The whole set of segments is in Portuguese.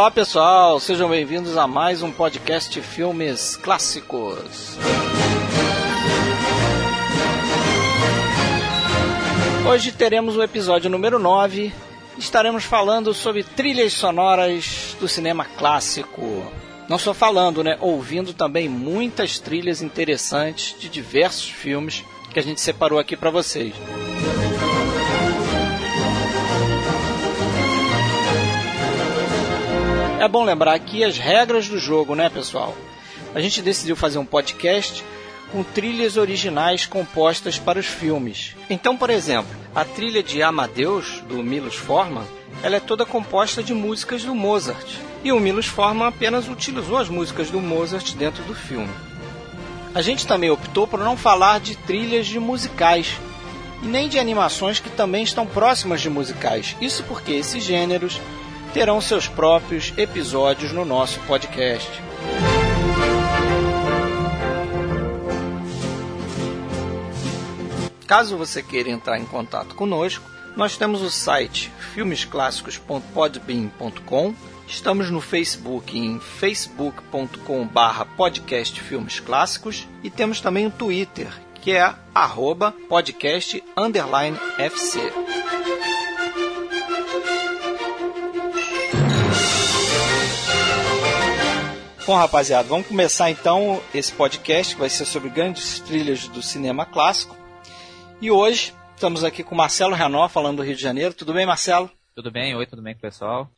Olá pessoal, sejam bem-vindos a mais um podcast Filmes Clássicos. Hoje teremos o episódio número 9. Estaremos falando sobre trilhas sonoras do cinema clássico. Não só falando, né? Ouvindo também muitas trilhas interessantes de diversos filmes que a gente separou aqui para vocês. É bom lembrar aqui as regras do jogo, né, pessoal? A gente decidiu fazer um podcast com trilhas originais compostas para os filmes. Então, por exemplo, a trilha de Amadeus, do Milos Forman, ela é toda composta de músicas do Mozart. E o Milos Forman apenas utilizou as músicas do Mozart dentro do filme. A gente também optou por não falar de trilhas de musicais e nem de animações que também estão próximas de musicais. Isso porque esses gêneros terão seus próprios episódios no nosso podcast. Caso você queira entrar em contato conosco, nós temos o site filmesclassicos.podbean.com Estamos no Facebook em facebook.com/barra podcast Filmes Clássicos e temos também o Twitter, que é arroba podcast underline FC. Bom, rapaziada, vamos começar então esse podcast que vai ser sobre grandes trilhas do cinema clássico. E hoje estamos aqui com Marcelo Renó, falando do Rio de Janeiro. Tudo bem, Marcelo? Tudo bem, oi, tudo bem com o pessoal?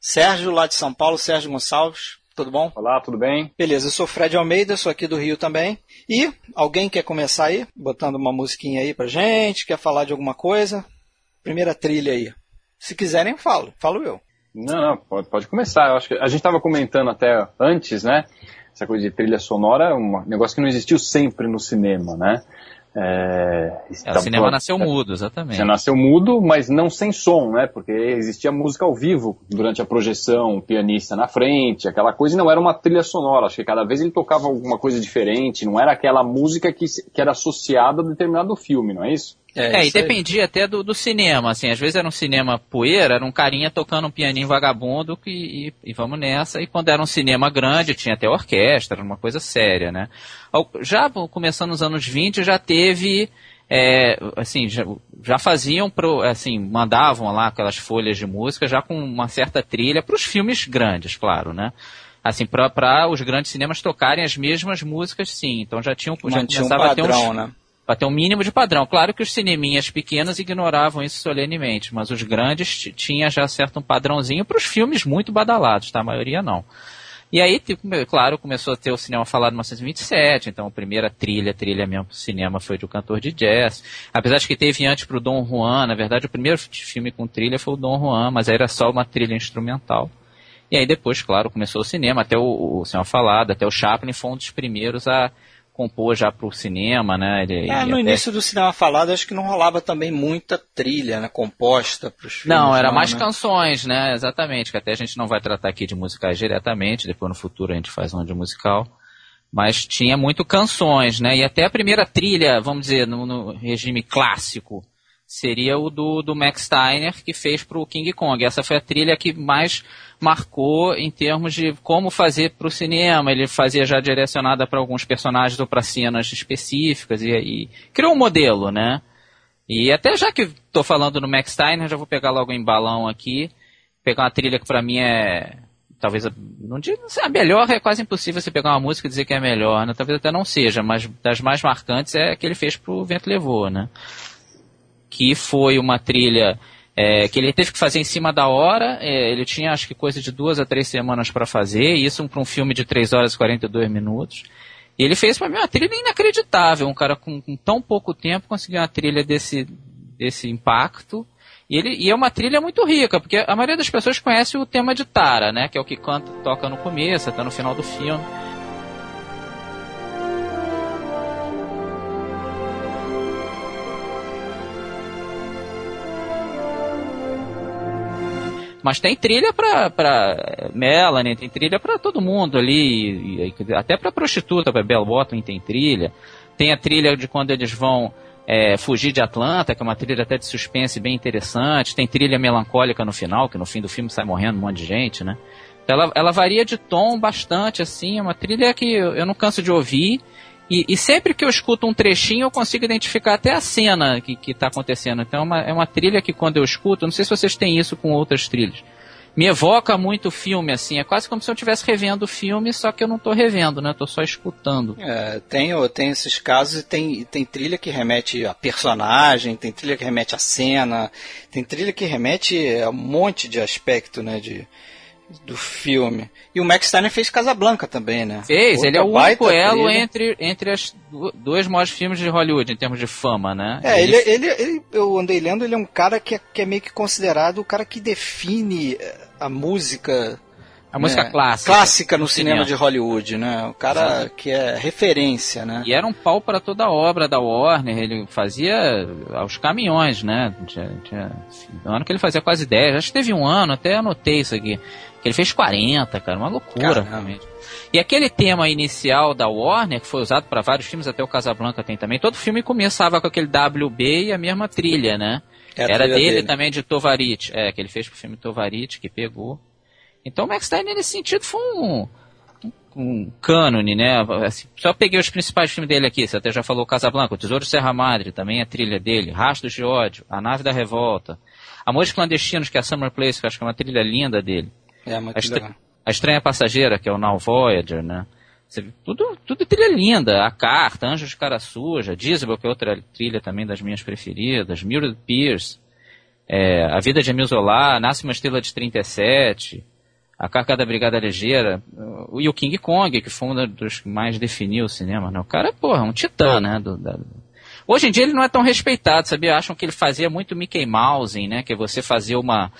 Sérgio, lá de São Paulo, Sérgio Gonçalves. Tudo bom? Olá, tudo bem? Beleza, eu sou Fred Almeida, sou aqui do Rio também. E alguém quer começar aí, botando uma musiquinha aí pra gente? Quer falar de alguma coisa? Primeira trilha aí. Se quiserem, falo. Falo eu. Não, não, pode, pode começar. Eu acho que a gente estava comentando até antes, né? Essa coisa de trilha sonora é um negócio que não existiu sempre no cinema, né? É, é, o cinema nasceu mudo, exatamente. Já nasceu mudo, mas não sem som, né? Porque existia música ao vivo durante a projeção, o pianista na frente, aquela coisa, e não era uma trilha sonora. Acho que cada vez ele tocava alguma coisa diferente, não era aquela música que, que era associada a determinado filme, não é isso? É, é e dependia até do, do, cinema, assim, às vezes era um cinema poeira, era um carinha tocando um pianinho vagabundo que, e, e, vamos nessa, e quando era um cinema grande tinha até orquestra, uma coisa séria, né? Já começando nos anos 20 já teve, é, assim, já, já, faziam, pro, assim, mandavam lá aquelas folhas de música já com uma certa trilha para os filmes grandes, claro, né? Assim, para os grandes cinemas tocarem as mesmas músicas, sim. Então já tinham, já começava um padrão, a ter uns, né? Para ter um mínimo de padrão. Claro que os cineminhas pequenos ignoravam isso solenemente, mas os grandes tinha já certo um padrãozinho para os filmes muito badalados, tá? A maioria não. E aí, tipo, claro, começou a ter o cinema falado em 1927, então a primeira trilha, trilha mesmo pro cinema foi de um cantor de jazz. Apesar de que teve antes pro Dom Juan, na verdade o primeiro filme com trilha foi o Dom Juan, mas era só uma trilha instrumental. E aí depois, claro, começou o cinema, até o, o cinema falado, até o Chaplin foi um dos primeiros a compor já para o cinema, né? Ele, é, no até... início do cinema falado, acho que não rolava também muita trilha, né? Composta para os filmes. Não, era não, mais né? canções, né? Exatamente, que até a gente não vai tratar aqui de musicais diretamente, depois no futuro a gente faz um de musical. Mas tinha muito canções, né? E até a primeira trilha, vamos dizer, no, no regime clássico, seria o do, do Max Steiner, que fez para o King Kong. Essa foi a trilha que mais marcou em termos de como fazer para o cinema. Ele fazia já direcionada para alguns personagens ou para cenas específicas e, criou um modelo, né? E até já que estou falando no Max Steiner, já vou pegar logo em balão aqui, pegar uma trilha que para mim é talvez não digo a melhor é quase impossível você pegar uma música e dizer que é melhor, né? Talvez até não seja, mas das mais marcantes é a que ele fez pro Vento Levou, né? Que foi uma trilha é, que ele teve que fazer em cima da hora. É, ele tinha acho que coisa de duas a três semanas para fazer, isso para um filme de 3 horas e 42 minutos. E ele fez para mim uma trilha inacreditável. Um cara com, com, tão pouco tempo conseguiu uma trilha desse, desse impacto. E, ele, e é uma trilha muito rica, porque a maioria das pessoas conhece o tema de Tara, né? Que é o que canta, toca no começo, até no final do filme. Mas tem trilha pra, pra Melanie, tem trilha pra todo mundo ali, até pra prostituta, pra Bell Bottom tem trilha. Tem a trilha de quando eles vão é, Fugir de Atlanta, que é uma trilha até de suspense bem interessante. Tem trilha melancólica no final, que no fim do filme sai morrendo um monte de gente, né? Então ela, ela varia de tom bastante, assim. É uma trilha que eu não canso de ouvir. E, e, sempre que eu escuto um trechinho, eu consigo identificar até a cena que está acontecendo. Então é uma, é uma trilha que quando eu escuto, não sei se vocês têm isso com outras trilhas, me evoca muito filme, assim. É quase como se eu estivesse revendo o filme, só que eu não estou revendo, né? Tô só escutando. É, tem, tem esses casos e tem, tem trilha que remete a personagem, tem trilha que remete a cena, tem trilha que remete a um monte de aspecto, né? De, do filme. E o Max Steiner fez Casablanca também, né? Fez, Outra ele é o único elo entre, entre as dois maiores filmes de Hollywood em termos de fama, né? É, ele, ele, ele, eu andei lendo, ele é um cara que é, que é meio que considerado o cara que define eh, a música a música né? clássica. Clássica no cinema, cinema de Hollywood, né? O cara Sim. que é referência, né? E era um pau para toda a obra da Warner, ele fazia aos caminhões, né? Tinha, tinha, um ano que ele fazia quase 10, acho que teve um ano, até anotei isso aqui, que ele fez 40, cara, uma loucura, realmente. E aquele tema inicial da Warner, que foi usado para vários filmes, até o Casablanca tem também, todo filme começava com aquele WB e a mesma trilha, né? É Era trilha dele, dele, também, de Tovarit. É, que ele fez pro filme Tovarit, que pegou. Então o Max Steiner, nesse sentido, foi um, um cânone, né? Assim, só peguei os principais filmes dele aqui. Você até já falou Casablanca, O Tesouro de Serra Madre, também a trilha dele, Rastros de Ódio, A Nave da Revolta, Amores Clandestinos, que é a Summer Place, que eu acho que é uma trilha linda dele. É, muito a, estra a Estranha Passageira, que é o Now Voyager, né? tudo, tudo trilha linda. A Carta, Anjos de Cara Suja, Diesel, que é outra trilha também das minhas preferidas, Mildred Pierce, é, A Vida de Emil Zola, Nasce uma Estrela de 37, a Carca da Brigada Ligeira e o King Kong, que foi um dos que mais definiu o cinema, né? O cara, porra, um titã, né? Do, da... Hoje em dia ele não é tão respeitado, sabia? Acham que ele fazia muito Mickey Mouse, né? Que você fazia uma,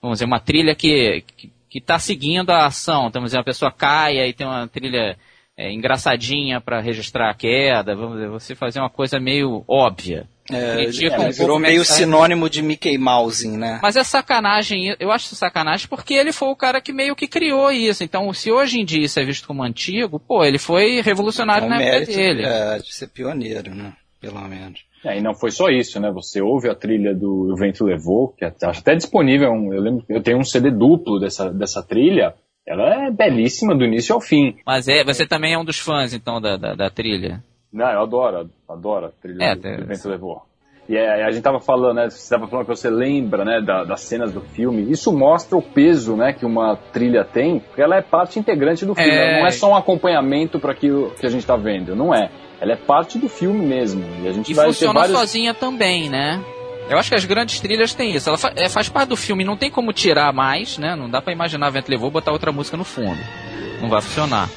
vamos dizer, uma trilha que, que, que tá seguindo a ação. Então, vamos dizer, uma pessoa cai e tem uma trilha é, engraçadinha para registrar a queda, vamos dizer, você fazer uma coisa meio óbvia. É, é, virou meio sinônimo de Mickey Mouse, né? Mas é sacanagem, eu acho sacanagem porque ele foi o cara que meio que criou isso. Então, se hoje em dia isso é visto como antigo, pô, ele foi revolucionário é um na época dele. É, de ser pioneiro, né? Pelo menos. É, e não foi só isso, né? Você ouve a trilha do O Vento Levou, que acho até disponível, eu lembro, eu tenho um CD duplo dessa, dessa trilha, ela é belíssima do início ao fim. Mas é, você também é um dos fãs, então, da, da, da trilha? Não, eu adoro, adoro a trilha é, do, do Vento Levou. E é, a gente tava falando, né? Você tava falando que você lembra, né, da, das cenas do filme. Isso mostra o peso, né, que uma trilha tem, porque ela é parte integrante do filme. É... Não é só um acompanhamento para aquilo que a gente tá vendo, não é. Ela é parte do filme mesmo. E a gente e vai funciona vários... sozinha também, né? Eu acho que as grandes trilhas têm isso. Ela fa é, faz parte do filme, não tem como tirar mais, né? Não dá para imaginar Vento Levou botar outra música no fundo. Não vai funcionar.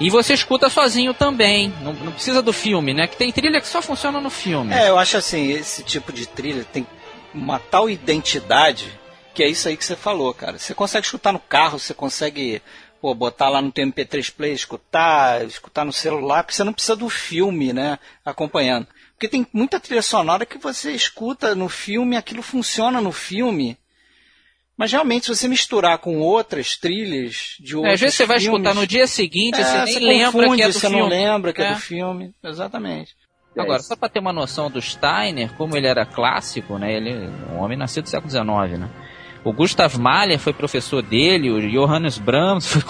E você escuta sozinho também. Não, não, precisa do filme, né? Que tem trilha que só funciona no filme. É, eu acho assim, esse tipo de trilha tem uma tal identidade que é isso aí que você falou, cara. Você consegue escutar no carro, você consegue pô, botar lá no MP3 Play, escutar, escutar no celular, porque você não precisa do filme, né? Acompanhando. Porque tem muita trilha sonora que você escuta no filme, aquilo funciona no filme. Mas realmente, se você misturar com outras trilhas de outros. É, às vezes você vai escutar no dia seguinte, é, você nem você lembra confunde, que é do você filme. não lembra que é, é do filme. Exatamente. Agora, só para ter uma noção do Steiner, como ele era clássico, né? Ele um homem nascido do século XIX, né? O Gustav Mahler foi professor dele, o Johannes Brahms foi,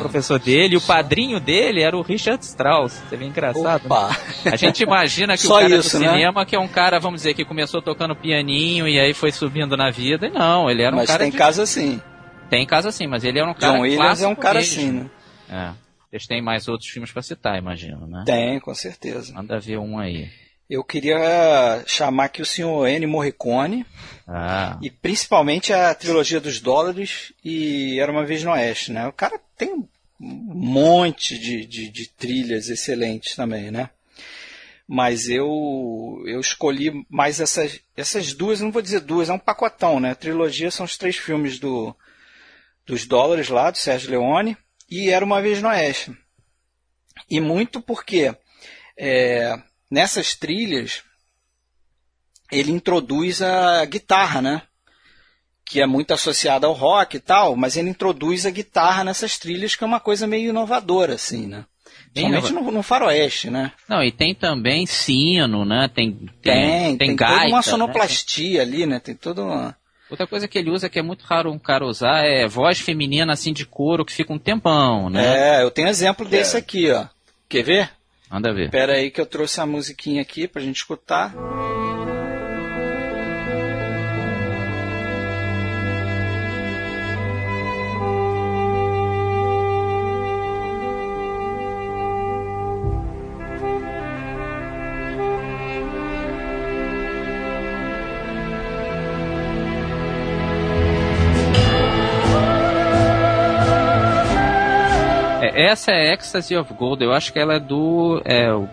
professor dele, e o padrinho dele era o Richard Strauss. Você vê engraçado. Né? A gente imagina que o cara isso, do né? cinema, que é um cara, vamos dizer, que começou tocando pianinho e aí foi subindo na vida. E não, ele era um mas cara. Mas tem de... casa sim. Tem casa sim, mas ele era um cara. John Williams é um cara mesmo. assim, né? É. Eles têm mais outros filmes para citar, imagino, né? Tem, com certeza. Manda ver um aí. Eu queria chamar aqui o senhor Ennio Morricone. Ah. E principalmente a trilogia dos dólares e Era Uma Vez no Oeste, né? O cara tem um monte de, de, de trilhas excelentes também, né? Mas eu, eu escolhi mais essas, essas duas, não vou dizer duas, é um pacotão, né? A trilogia são os três filmes do, dos dólares lá, do Sérgio Leone, e Era Uma Vez no Oeste. E muito porque é, nessas trilhas ele introduz a guitarra, né? Que é muito associada ao rock e tal, mas ele introduz a guitarra nessas trilhas, que é uma coisa meio inovadora, assim, né? Principalmente no, no, faroeste, né? Não, e tem também sino, né? Tem, tem, tem, tem, gaita, toda uma né? sonoplastia né? ali, né? Tem toda uma... Outra coisa que ele usa que é muito raro um cara usar é voz feminina assim de couro que fica um tempão, né? É, eu tenho exemplo desse é. aqui, ó. Quer ver? Manda ver. Pera aí que eu trouxe a musiquinha aqui pra gente escutar. Essa é Ecstasy of Gold, eu acho que ela é do. É, o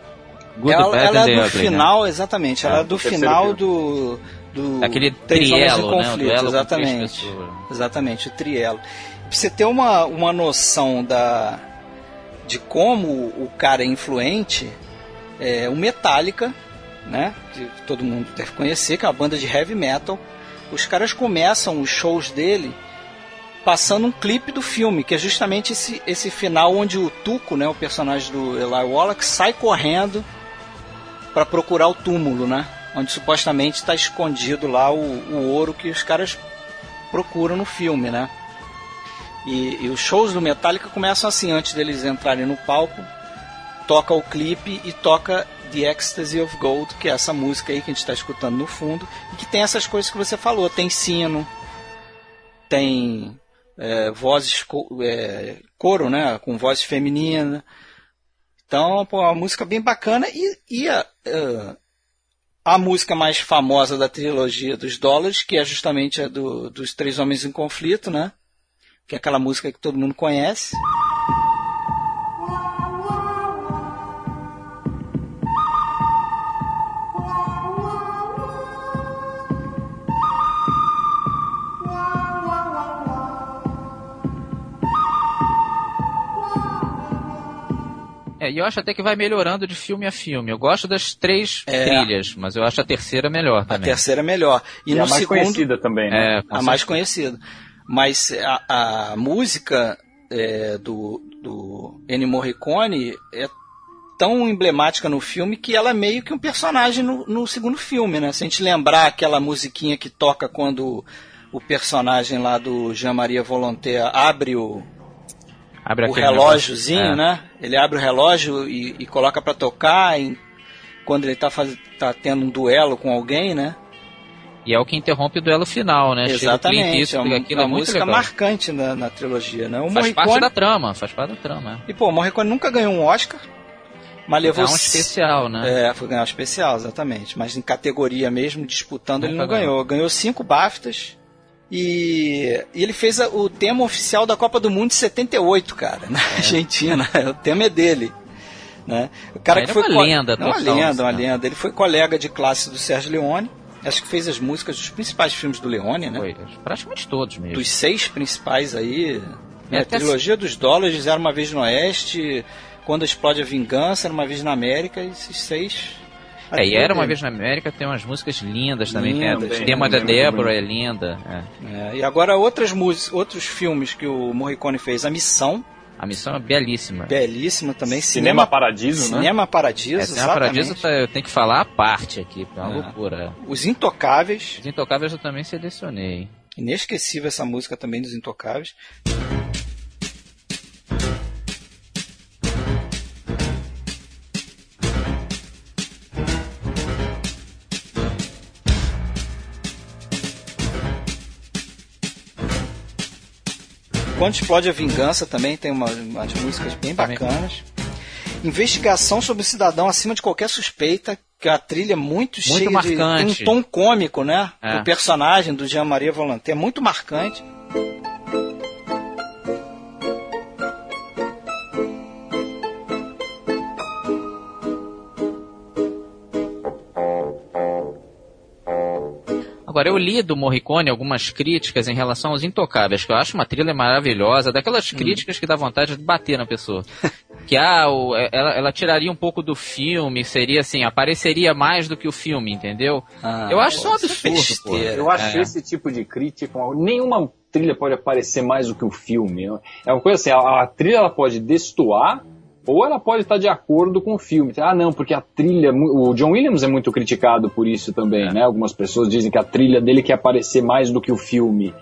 Good, ela, Bad ela é do Ugly, final, né? exatamente. Ela é, é do final do. do Aquele trielo, né? conflito, né? exatamente. Exatamente, o trielo. Pra você ter uma, uma noção da, de como o cara é influente, é, o Metallica, né? Que todo mundo deve conhecer, que é uma banda de heavy metal. Os caras começam os shows dele passando um clipe do filme, que é justamente esse, esse final onde o Tuco, né, o personagem do Eli Wallach, sai correndo para procurar o túmulo, né? Onde supostamente está escondido lá o, o, ouro que os caras procuram no filme, né? E, e, os shows do Metallica começam assim, antes deles entrarem no palco, toca o clipe e toca The Ecstasy of Gold, que é essa música aí que a gente está escutando no fundo, e que tem essas coisas que você falou, tem sino, tem é, vozes é, coro, né, com voz feminina. Então, pô, uma música bem bacana e, e a, uh, a música mais famosa da trilogia dos dólares, que é justamente a do, dos Três Homens em Conflito, né? Que é aquela música que todo mundo conhece. É, e eu acho até que vai melhorando de filme a filme. Eu gosto das três é. trilhas, mas eu acho a terceira melhor também. A terceira é melhor. E, e a mais segundo, conhecida também, né? É, a mais conhecida. Mas a, a música é, do, do Ennio Morricone é tão emblemática no filme que ela é meio que um personagem no, no segundo filme, né? Se a gente lembrar aquela musiquinha que toca quando o personagem lá do Jean-Marie Volonté abre o, Abre o relógiozinho, é. né? Ele abre o relógio e, e coloca para tocar em, quando ele tá, faz, tá tendo um duelo com alguém, né? E é o que interrompe o duelo final, né? Exatamente. Isso, é uma, aquilo é uma é música legal. marcante na, na, trilogia, né? O faz Morricone... parte da trama, faz parte da trama. É. E pô, o Morricone nunca ganhou um Oscar. Mas levou um especial, né? É, foi ganhar um especial, exatamente. Mas em categoria mesmo, disputando, nunca ele não ganhou. ganhou. Ganhou cinco BAFTAs e, e, ele fez a, o tema oficial da Copa do Mundo de 78, cara, na é. Argentina. o tema é dele. Né? O cara que foi é uma lenda, é uma lenda, uma né? lenda. Ele foi colega de classe do Sérgio Leone. Acho que fez as músicas dos principais filmes do Leone, né? Foi, praticamente todos mesmo. Dos seis principais aí. Né? A trilogia dos dólares era uma vez no Oeste, quando explode a vingança, era uma vez na América, esses seis é, e Era Uma Vez na América tem umas músicas lindas também. Lindas, tem o tema da Débora é linda. É. É, e agora outras músicas, outros filmes que o Morricone fez. A Missão. A Missão é belíssima. Belíssima também. Cinema, Cinema Paradiso, Cinema né? Cinema Paradiso, é, Cinema Paradiso tá, eu tenho que falar a parte aqui, é uma é. loucura. Os Intocáveis. Os Intocáveis eu também selecionei. Inesquecível essa música também dos Intocáveis. Quando Explode a Vingança também tem uma, umas músicas bem bacanas. Investigação sobre o cidadão acima de qualquer suspeita, que é a trilha é muito, muito cheia marcante. de um tom cômico, né? É. O personagem do Jean-Marie Volonté é muito marcante. Agora, eu li do Morricone algumas críticas em relação aos Intocáveis, que eu acho uma trilha maravilhosa, daquelas hum. críticas que dá vontade de bater na pessoa. que ah, o, é, ela, ela, tiraria um pouco do filme, seria assim, apareceria mais do que o filme, entendeu? Ah, eu acho isso um é absurdo, pô. Eu acho é. esse tipo de crítica, nenhuma trilha pode aparecer mais do que o filme. É uma coisa assim, a, a trilha ela pode destoar ou ela pode estar de acordo com o filme. Ah, não, porque a trilha. O John Williams é muito criticado por isso também, né? Algumas pessoas dizem que a trilha dele quer aparecer mais do que o filme.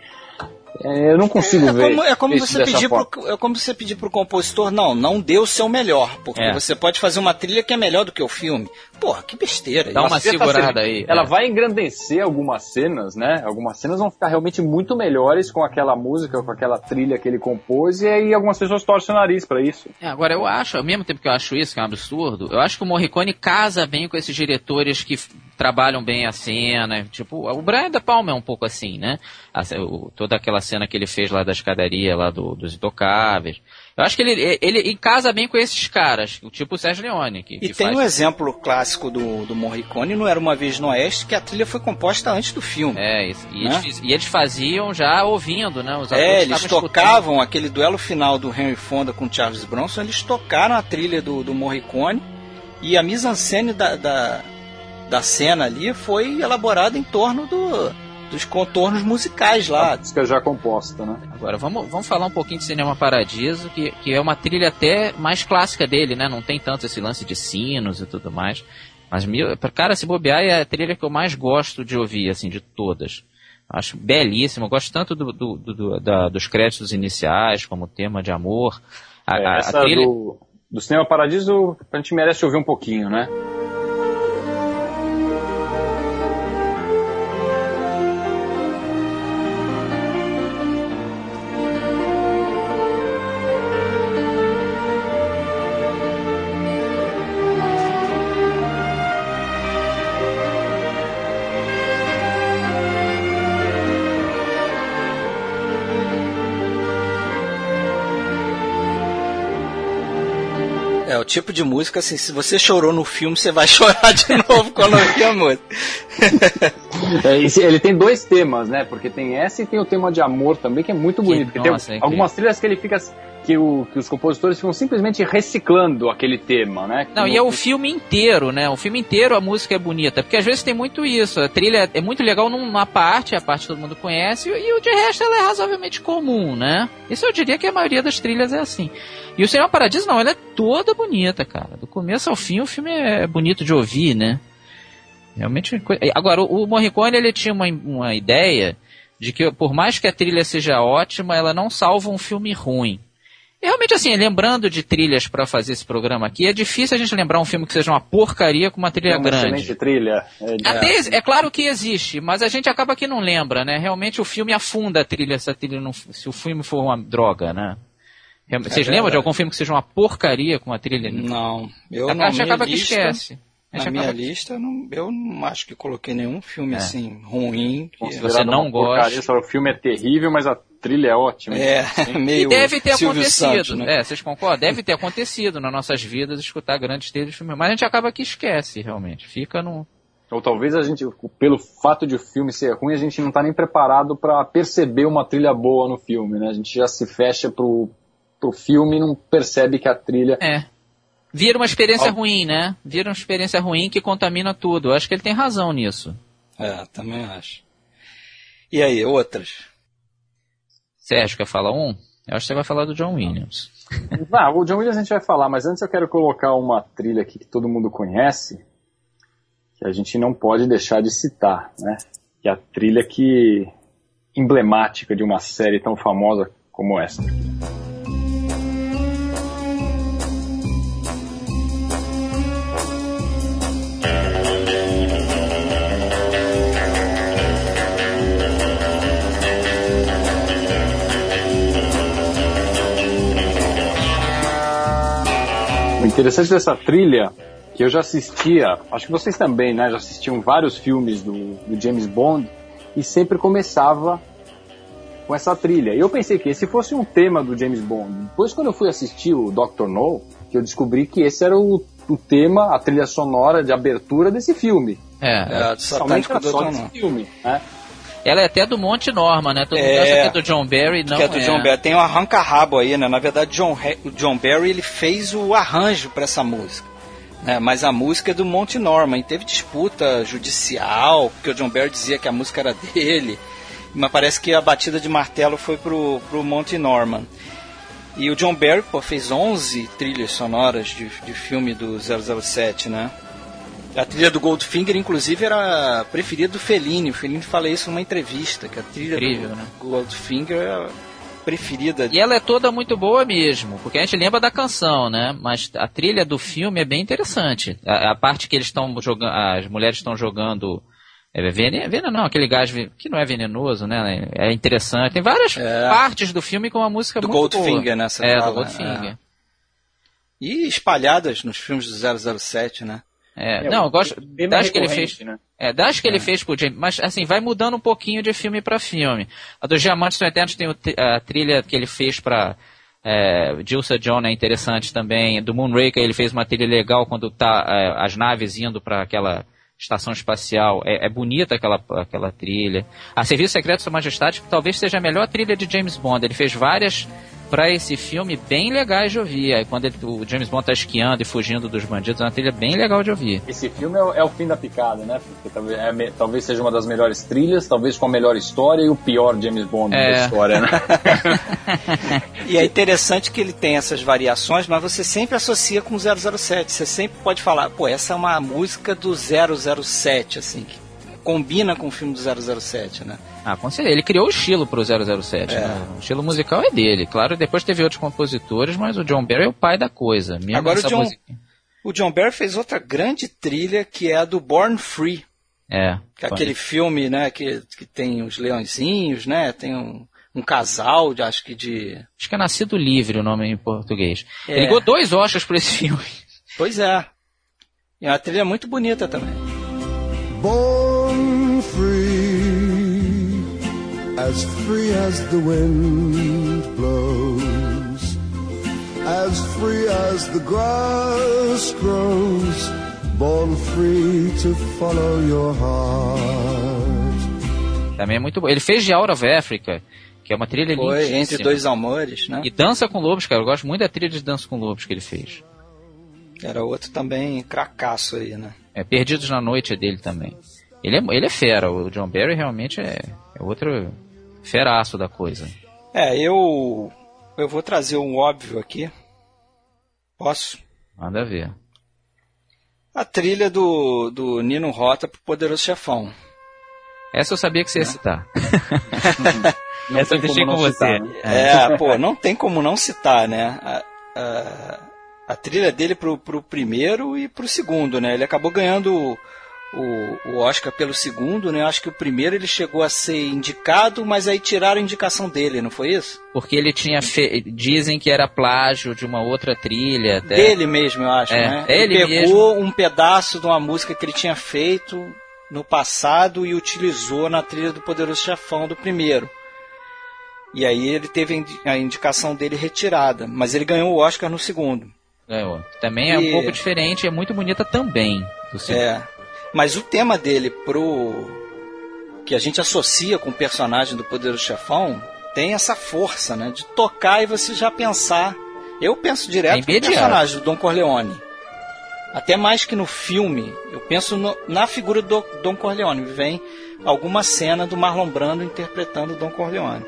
É, eu não consigo é, ver. Como, é, como você pedir pro, é como você pedir pro compositor, não, não dê o seu melhor, porque é. você pode fazer uma trilha que é melhor do que o filme. Porra, que besteira. Dá uma segurada aí. Ela é. vai engrandecer algumas cenas, né? Algumas cenas vão ficar realmente muito melhores com aquela música, com aquela trilha que ele compôs, e aí algumas pessoas torcem o nariz para isso. É, agora eu acho, ao mesmo tempo que eu acho isso, que é um absurdo, eu acho que o Morricone casa bem com esses diretores que trabalham bem a cena. Tipo, o Brian De Palma é um pouco assim, né? A, o, toda aquela cena que ele fez lá da escadaria, lá do, dos intocáveis. Eu acho que ele, ele casa bem com esses caras, tipo o Sérgio Leone. Que, e que tem faz... um exemplo clássico do, do Morricone, não Era Uma Vez no Oeste, que a trilha foi composta antes do filme. É, isso. E, né? eles, e eles faziam já ouvindo, né? Os é, eles tocavam aquele duelo final do Henry Fonda com Charles Bronson, eles tocaram a trilha do, do Morricone e a mise-en-scène da, da, da cena ali foi elaborada em torno do dos contornos musicais lá. A música já composta, né? Agora, vamos, vamos falar um pouquinho de Cinema Paradiso, que, que é uma trilha até mais clássica dele, né? Não tem tanto esse lance de sinos e tudo mais. Mas, cara, se bobear, é a trilha que eu mais gosto de ouvir, assim, de todas. Acho belíssima, gosto tanto do, do, do, da, dos créditos iniciais, como tema de amor. A, é, essa a trilha... do, do Cinema Paradiso, a gente merece ouvir um pouquinho, né? Tipo de música, assim, se você chorou no filme, você vai chorar de novo quando ouvir a música. é, ele tem dois temas, né? Porque tem essa e tem o tema de amor também, que é muito bonito. Que, nossa, tem é algumas que... trilhas que ele fica. Que, o, que os compositores ficam simplesmente reciclando aquele tema, né? Não, e é o filme inteiro, né? O filme inteiro a música é bonita. Porque às vezes tem muito isso. A trilha é muito legal numa parte, a parte todo mundo conhece, e o de resto ela é razoavelmente comum, né? Isso eu diria que a maioria das trilhas é assim. E o Cinema Paradiso não, ela é toda bonita, cara. Do começo ao fim o filme é bonito de ouvir, né? Realmente. Agora, o Morricone ele tinha uma, uma ideia de que, por mais que a trilha seja ótima, ela não salva um filme ruim. E realmente, assim, lembrando de trilhas para fazer esse programa aqui, é difícil a gente lembrar um filme que seja uma porcaria com uma trilha é uma grande. Excelente trilha. É, Até, é claro que existe, mas a gente acaba que não lembra, né? Realmente o filme afunda a trilha, se a trilha não, se o filme for uma droga, né? Vocês é lembram de algum filme que seja uma porcaria com uma trilha? Não, eu a não. A gente acaba lista, que esquece. Na minha lista, não, eu não acho que coloquei nenhum filme é. assim ruim. Que você não gosta. Porcaria, o filme é terrível, mas a trilha é ótima. É, meio. E deve ter Silvio acontecido. Santos, né? É, vocês concordam? Deve ter acontecido nas nossas vidas escutar grandes trilhas de filme. Mas a gente acaba que esquece, realmente. Fica no. Ou talvez a gente, pelo fato de o filme ser ruim, a gente não está nem preparado para perceber uma trilha boa no filme, né? A gente já se fecha pro, pro filme e não percebe que a trilha. É. Vira uma experiência ruim, né? Vira uma experiência ruim que contamina tudo. Eu acho que ele tem razão nisso. É, também acho. E aí, outras? Sérgio, quer falar um? Eu acho que você vai falar do John Williams. Ah, o John Williams a gente vai falar, mas antes eu quero colocar uma trilha aqui que todo mundo conhece, que a gente não pode deixar de citar, né? Que é a trilha que emblemática de uma série tão famosa como esta. Interessante dessa trilha que eu já assistia, acho que vocês também, né? Já assistiam vários filmes do, do James Bond e sempre começava com essa trilha. E eu pensei que esse fosse um tema do James Bond. Depois, quando eu fui assistir o Doctor No, que eu descobri que esse era o, o tema, a trilha sonora de abertura desse filme. É, é, somente só desse filme, né? Ela é até do Monte Norma, né? Todo mundo acha que é do John Barry, não que é. do é. John Barry. Tem um arranca-rabo aí, né? Na verdade, John, o John Barry ele fez o arranjo para essa música. Né? Mas a música é do Monte Norman. E teve disputa judicial, porque o John Barry dizia que a música era dele. Mas parece que a batida de martelo foi pro, pro Monte Norman. E o John Barry, pô, fez 11 trilhas sonoras de, de filme do 007, né? A trilha do Goldfinger, inclusive, era a preferida do Fellini. O Fellini fala isso numa entrevista, que a trilha Incrível, do né? Goldfinger é a preferida. E ela é toda muito boa mesmo, porque a gente lembra da canção, né? Mas a trilha do filme é bem interessante. A, a parte que eles estão jogando, as mulheres estão jogando é, veneno, veneno não, aquele gás que não é venenoso, né? É interessante. Tem várias É. partes do filme com uma música Do muito Goldfinger, boa. né, É, fala, do Goldfinger. E espalhadas nos filmes do 007, né? É, não, eu gosto mais que ele fez. Né? É, das que ele fez pro James, mas assim, vai mudando um pouquinho de filme pra filme. A dos Diamantes São Eternos tem o a trilha que ele fez pra é, Dilsa John é interessante também. Do Moonraker ele fez uma trilha legal quando tá é, as naves indo pra aquela estação espacial. É, é bonita aquela, aquela trilha. A Serviço Secreto de Sua Majestade talvez seja a melhor trilha de James Bond. Ele fez várias pra esse filme bem legais de ouvir. Aí quando ele- o James Bond tá esquiando e fugindo dos bandidos, é uma trilha bem legal de ouvir. Esse filme é o, é o fim da picada, né? Porque talvez, é me- talvez seja uma das melhores trilhas, talvez com a melhor história e o pior James Bond É. da história, né? E é interessante que ele tem essas variações, mas você sempre associa com o 007. Você sempre pode falar, pô, essa é uma música do 007, assim, que combina com o filme do 007, né? Ah, com certeza. Ele criou o estilo pro 007. É. Né? O estilo musical é dele. Claro, depois teve outros compositores, mas o John Barry é o pai da coisa. Mesmo Agora o essa John- O John Barry fez outra grande trilha que é a do Born Free, É. que é aquele filme, né, que, que tem os leõezinhos, né, tem um, um casal, de, acho que de... Acho que é Nascido Livre o nome em português. É. Ele ganhou dois Oscars por esse filme. Pois é. E é uma trilha muito bonita também. born as free as the wind blows, as free as the grass grows, born free to follow your heart. Também é muito bom. Ele fez de Out of Africa, que é uma trilha Foi. Entre Dois Amores, né? E Dança com Lobos, cara. Eu gosto muito da trilha de Dança com Lobos que ele fez. Era outro também cracaço aí, né? É, Perdidos na Noite é dele também. Ele é, ele é fera. O John Barry realmente é, é outro feraço da coisa. É, eu eu vou trazer um óbvio aqui. Posso? Manda ver. A trilha do, do Nino Rota pro Poderoso Chefão. Essa eu sabia que você ia citar. Não Essa eu tem deixei como com não você. citar, né? É, pô, não tem como não citar, né? A, a, a trilha dele pro, pro primeiro e pro segundo, né? Ele acabou ganhando o, o, Oscar pelo segundo, né? Eu acho que o primeiro ele chegou a ser indicado, mas aí tiraram a indicação dele, não foi isso? Porque ele tinha. Fe... Dizem que era plágio de uma outra trilha. Até. Dele mesmo, eu acho, É, né? ele pegou um pedaço de uma música que ele tinha feito no passado e utilizou na trilha do Poderoso Chefão do primeiro. E aí ele teve a indi- a indicação dele retirada, mas ele ganhou o Oscar no segundo. Ganhou. Também é E- um pouco diferente, é muito bonita também. do segundo. É. Mas o tema dele pro que a gente associa com o personagem do Poderoso Chefão tem essa força, né, de tocar e você já pensar. Eu penso É direto no imediato. personagem do Don Corleone. Até mais que no filme, eu penso no- na figura do Don Corleone. Vem alguma cena do Marlon Brando interpretando o Don Corleone.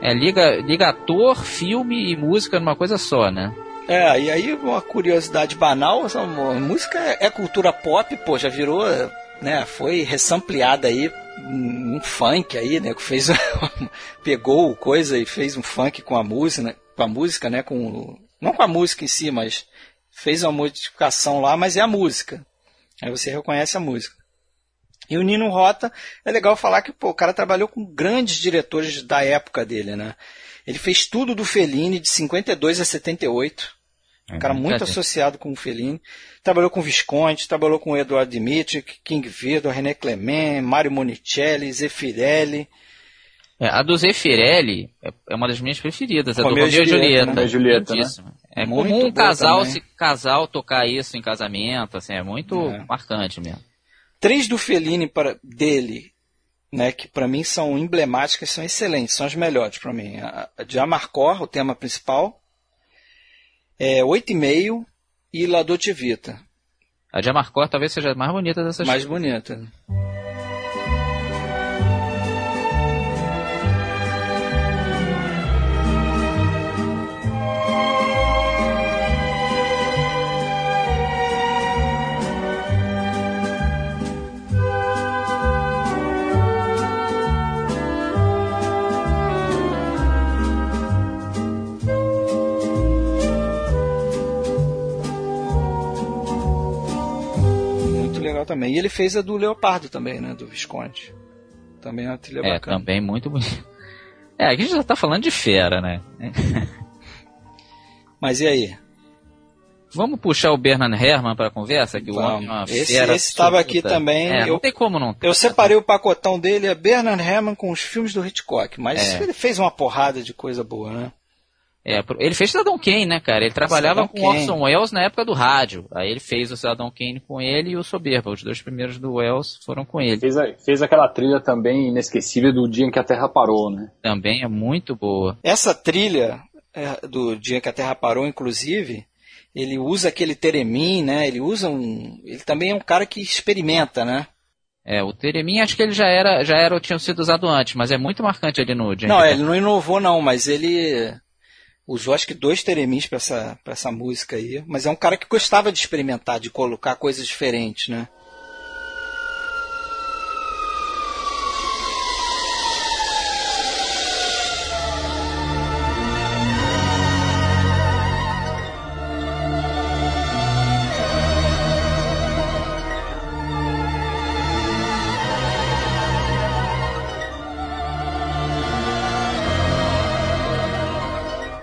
É, liga, liga ator, filme e música numa coisa só, né? É, e aí uma curiosidade banal, essa música é é cultura pop, pô, já virou, né, foi ressampleada aí, um funk aí, né, que fez, pegou coisa e fez um funk com a música, né, com a música, né, com, não com a música em si, mas fez uma modificação lá, mas é a música. Aí você reconhece a música. E o Nino Rota, é legal falar que pô, o cara trabalhou com grandes diretores da época dele, né? Ele fez tudo do Fellini de 52 a 78. Um cara muito Brincadeira. associado com o Fellini. Trabalhou com Visconti, trabalhou com Eduardo Dmitri, King Vidor, René Clement, Mário Monicelli, Zeffirelli. É, a do Zeffirelli é é uma das minhas preferidas, a do Romeu Romeu e Julieta, né? Julieta, né? É Muito comum um casal, também. se, casal tocar isso em casamento, assim, é muito É. marcante mesmo. Três do Fellini para, dele, né, que para mim são emblemáticas, são excelentes, são as melhores para mim. A, a de Amarcor, o tema principal, é Oito e Meio e La Dolce Vita, A de Amarcor talvez seja a mais bonita dessas mais bonita. Também. E ele fez a do Leopardo também, né? Do Visconde. Também é uma trilha É, bacana. também muito bonito. É, aqui a gente já tá falando de fera, né? Mas e aí? Vamos puxar o Bernard Herrmann pra conversa? Que o homem é uma Esse- fera esse tava absoluta. aqui também, É, eu- não tem como não. Eu separei o pacotão dele, é Bernard Herrmann com os filmes do Hitchcock, mas É. ele fez uma porrada de coisa boa, né? É, ele fez Cidadão Kane, né, cara? Ele trabalhava Cidadão com Kane. Orson Welles na época do rádio. Aí ele fez o Cidadão Kane com ele e o Soberba. Os dois primeiros do Wells foram com ele. Fez, a- fez aquela trilha também inesquecível do dia em que a Terra parou, né? Também é muito boa. Essa trilha é, do dia que a Terra parou, inclusive, ele usa aquele Teremin, né? Ele usa um. Ele também é um cara que experimenta, né? É, o Teremin acho que ele já era, já era, tinha sido usado antes, mas é muito marcante ali no Jane Não, Campion. ele não inovou, não, mas ele usou acho que dois Teremins pra essa, essa música aí. Mas é um cara que gostava de experimentar, de colocar coisas diferentes, né?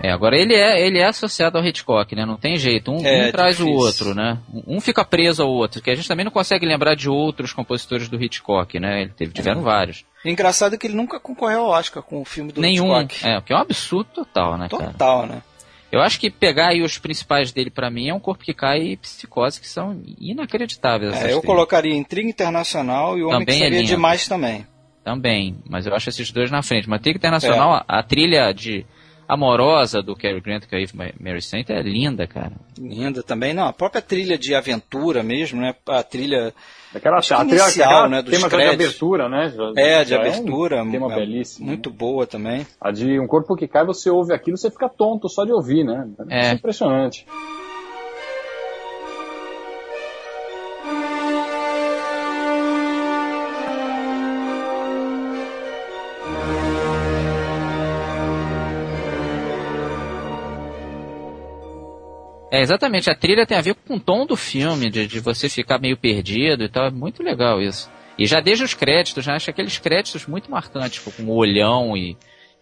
É, agora ele é, ele é associado ao Hitchcock, né? Não tem jeito. Um, É, um traz o difícil. outro, né? Um fica preso ao outro, que a gente também não consegue lembrar de outros compositores do Hitchcock, né? Ele teve, tiveram vários. E engraçado é que ele nunca concorreu ao Oscar com o filme do Nenhum. Hitchcock. É, o que é um absurdo total, né? Total, né? Eu acho que pegar aí os principais dele pra mim é um corpo que cai e psicose, que são inacreditáveis. É, eu colocaria Intriga Internacional e o Homem Também que é Sabia lindo. Demais também. Também, mas eu acho esses dois na frente. Mas Trick Internacional, a, a trilha de amorosa do Cary Grant com a Eve Mary Saint é linda, cara. Linda também. Não, a própria trilha de aventura mesmo, né? A trilha Aquela, Acho que a trilha, inicial, aquela né, dos tema de abertura, né? Já- é de já abertura, um tema é belíssimo. muito boa também. A de um corpo que cai, você ouve aquilo, você fica tonto só de ouvir, né? É. Isso é impressionante. É, exatamente. A trilha tem a ver com o tom do filme, de, de você ficar meio perdido e tal. É muito legal isso. E já desde os créditos, já acho aqueles créditos muito marcantes, tipo, com o olhão e,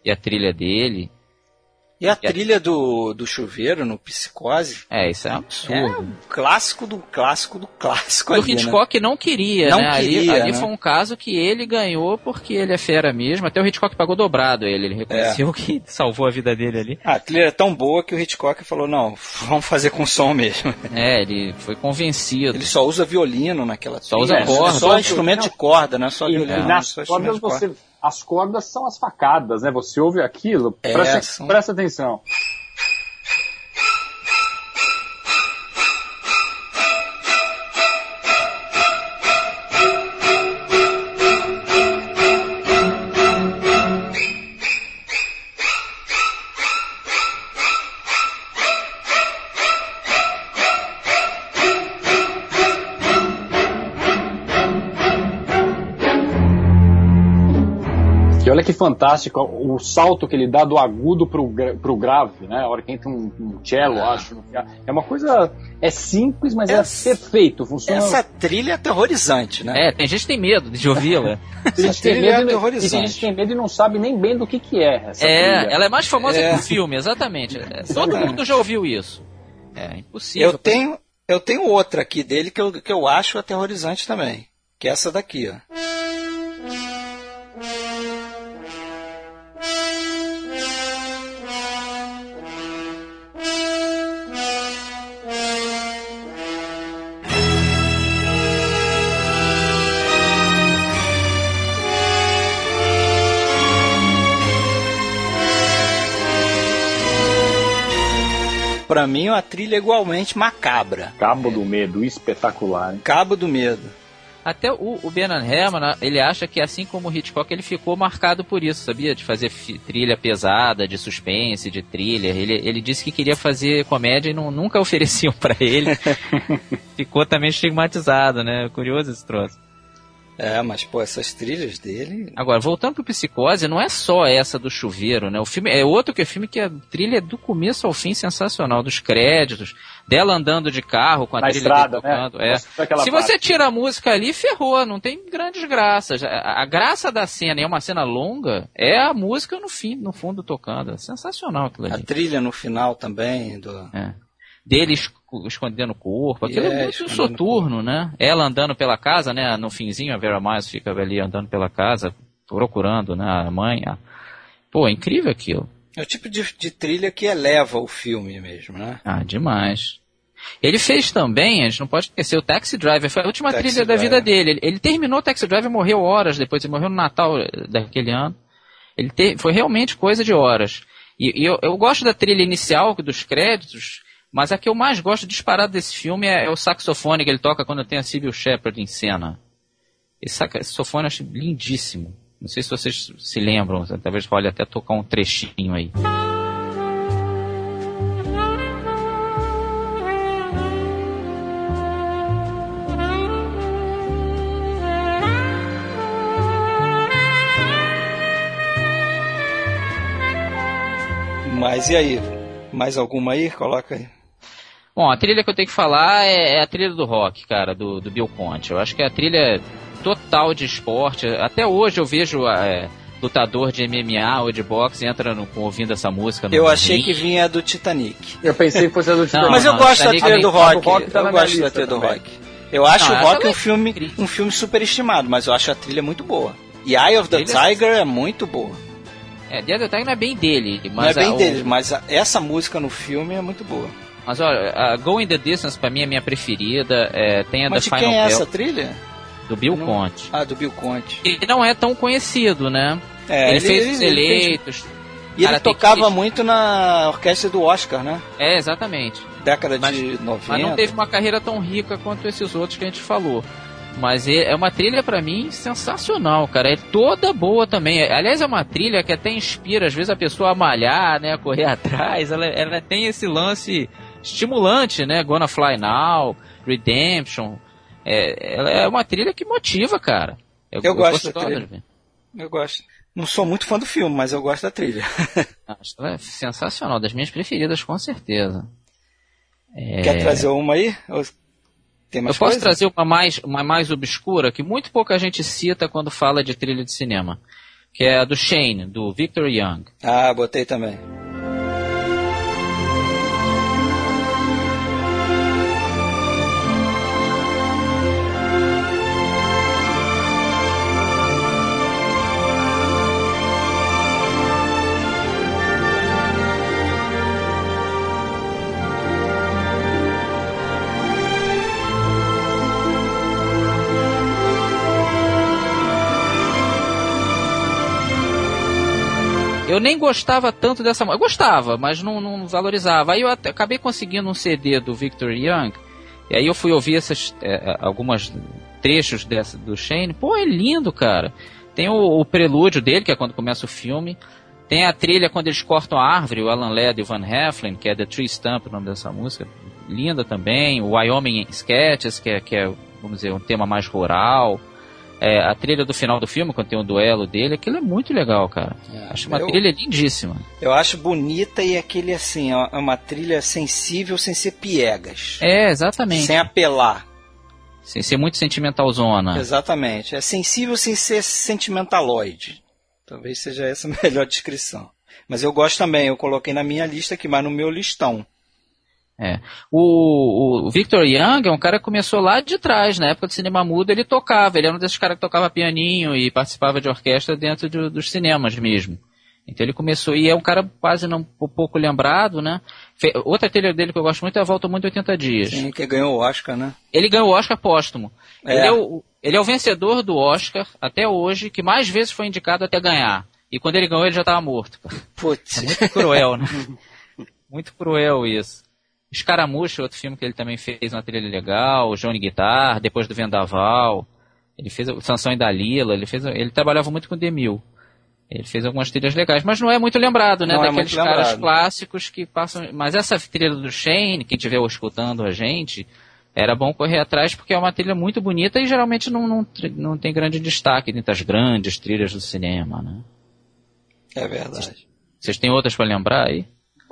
e a trilha dele. E a trilha do, do chuveiro no Psicose É, isso é um é absurdo. um clássico do clássico do clássico o ali, né? Hitchcock não queria, Não né? Ali- queria, ali né? foi um caso que ele ganhou porque ele é fera mesmo. Até o Hitchcock pagou dobrado a ele. Ele reconheceu que salvou a vida dele ali. A trilha é tão boa que o Hitchcock falou, não, vamos fazer com som mesmo. É, ele foi convencido. Ele só usa violino naquela Só trilha. usa É, corda. Só instrumento de corda, não é só E, violino. e nas só instrumento cordas de corda. você. As cordas são as facadas, né? Você ouve aquilo, É, presta, são- presta atenção. Olha que fantástico o salto que ele dá do agudo pro, pro grave, né? A hora que entra um, um cello, acho. É uma coisa. É simples, mas Essa- é perfeito. Funciona. Essa trilha é aterrorizante, né? É, tem gente que tem medo de ouvi-la. Tem gente que tem é medo e- e tem aterrorizante. gente que tem medo e não sabe nem bem do que, que é. Essa É, trilha. ela é mais famosa É. que o filme, exatamente. É, todo mundo já ouviu isso. É impossível. Eu tenho, eu tenho outra aqui dele que eu, que eu acho aterrorizante também. Que é essa daqui, ó. Pra mim, é uma trilha igualmente macabra. Cabo do Medo, espetacular. hein? Cabo do Medo. Até o, o Bernard Herrmann, ele acha que assim como o Hitchcock, ele ficou marcado por isso, sabia? De fazer trilha pesada, de suspense, de thriller. Ele, ele disse que queria fazer comédia e não, nunca ofereciam pra ele. ficou também estigmatizado, né? Curioso esse troço. É, mas pô, essas trilhas dele. Agora, voltando pro Psicose, não é só essa do chuveiro, né? O filme é outro que é filme que a trilha é do começo ao fim sensacional, dos créditos, dela andando de carro com a Na trilha estrada, dele tocando. né? É. Se parte. você tira a música ali, ferrou, não tem grandes graças. A, a graça da cena, e é uma cena longa, é a música no fim, no fundo tocando. É sensacional aquilo A ali. trilha no final também. Do... É. Dele esco- escondendo o corpo, aquilo É, é muito soturno, né? Ela andando pela casa, né? No finzinho, a Vera Miles fica ali andando pela casa, procurando, né? A mãe. a- Pô, é incrível aquilo. É o tipo de, de trilha que eleva o filme mesmo, né? Ah, demais. Ele fez também, a gente não pode esquecer, o Taxi Driver, foi a última Taxi trilha da Driver. vida dele. Ele, ele terminou o Taxi Driver e morreu horas depois, ele morreu no Natal daquele ano. Ele te- foi realmente coisa de horas. E, e eu, eu gosto da trilha inicial, dos créditos, mas a que eu mais gosto disparado desse filme é, é o saxofone que ele toca quando tem a Sybil Shepard em cena. Esse sax- esse saxofone eu acho lindíssimo. Não sei se vocês se lembram, talvez pode até tocar um trechinho aí. Mas e aí? Mais alguma aí? Coloca aí. Bom, a trilha que eu tenho que falar é, é a trilha do rock, cara, do, do Bill Conte. Eu acho que é a trilha total de esporte. Até hoje eu vejo é, lutador de MMA ou de boxe entra no, ouvindo essa música. no Eu achei ringue. que vinha do Titanic. Eu pensei que fosse a do Titanic. Mas eu não, gosto da Titanic trilha do também- rock. o rock tá eu gosto da trilha do também. rock. Eu acho Não, o rock é um filme, um filme superestimado, mas eu acho a trilha muito boa. E Eye of the Tiger é muito boa. É, The Other Time não é bem dele, Não mas é bem a, o- deles, mas a- essa música no filme é muito boa. Mas olha, a Go in the Distance pra mim é minha preferida. É, tem a Mas de da Final quem é Bell, essa trilha? do Bill Não- Conte. Ah, do Bill Conte. Ele não é tão conhecido, né? É, ele, fez os ele fez- eleitos. E ele tocava que- muito na orquestra do Oscar, né? É, exatamente. Década Mas- de 90. Mas não teve uma carreira tão rica quanto esses outros que a gente falou. Mas é é uma trilha pra mim sensacional, cara. É toda boa também. Aliás, é uma trilha que até inspira, às vezes, a pessoa a malhar, né? A correr atrás. Ela, ela tem esse lance estimulante, né? Gonna Fly Now, Redemption. É, ela é uma trilha que motiva, cara. Eu gosto da toda, trilha. Eu gosto. Não sou muito fã do filme, mas eu gosto da trilha. Ela é sensacional, das minhas preferidas, com certeza. É... Quer trazer uma aí? Tem mais Eu posso coisa? trazer uma mais, uma mais obscura que muito pouca gente cita quando fala de trilha de cinema, que é a do Shane, do Victor Young. Ah, botei também. Nem gostava tanto dessa música. Eu gostava, mas não, não valorizava. Aí eu até- acabei conseguindo um CD do Victor Young. E aí eu fui ouvir essas é, algumas trechos dessa, do Shane. Pô, é lindo, cara. Tem o, o prelúdio dele, que é quando começa o filme. Tem a trilha quando eles cortam a árvore, o Alan Ladd e o Van Heflin, que é The Tree Stump, o nome dessa música. Linda também. O Wyoming Sketches, que é, que é vamos dizer, um tema mais rural. É, a trilha do final do filme, quando tem o duelo dele, aquilo é muito legal, cara. É, Acho uma eu- trilha lindíssima. Eu acho bonita e aquele assim, ó, é uma trilha sensível sem ser piegas. É, exatamente. Sem apelar. Sem ser muito sentimentalzona. Exatamente. É sensível sem ser sentimentaloide. Talvez seja essa a melhor descrição. Mas eu gosto também, eu coloquei na minha lista aqui, mas no meu listão. É. O, o Victor Young é um cara que começou lá de trás, na época do cinema mudo, ele tocava, ele era um desses caras que tocava pianinho e participava de orquestra dentro de- dos cinemas mesmo. Então ele começou, e é um cara quase não pouco lembrado, né? Fe- outra trilha dele que eu gosto muito é a Volta Muito 80 Dias. Sim, que ganhou o Oscar, né? Ele ganhou o Oscar póstumo. É. Ele, é o, ele é o vencedor do Oscar, até hoje, que mais vezes foi indicado até ganhar. E quando ele ganhou, ele já estava morto. Putz. É muito cruel, né? muito cruel isso. Escaramucha, outro filme que ele também fez uma trilha legal, Johnny Guitar, depois do Vendaval. Ele fez o Sansão e Dalila, ele fez, ele trabalhava muito com o Demil. Ele fez algumas trilhas legais, mas não é muito lembrado, né? Não é Daqueles muito caras lembrado. clássicos que passam. Mas essa trilha do Shane, quem estiver escutando a gente, era bom correr atrás porque é uma trilha muito bonita e geralmente não, não, não tem grande destaque dentro das grandes trilhas do cinema, né? É verdade. Vocês têm outras para lembrar aí?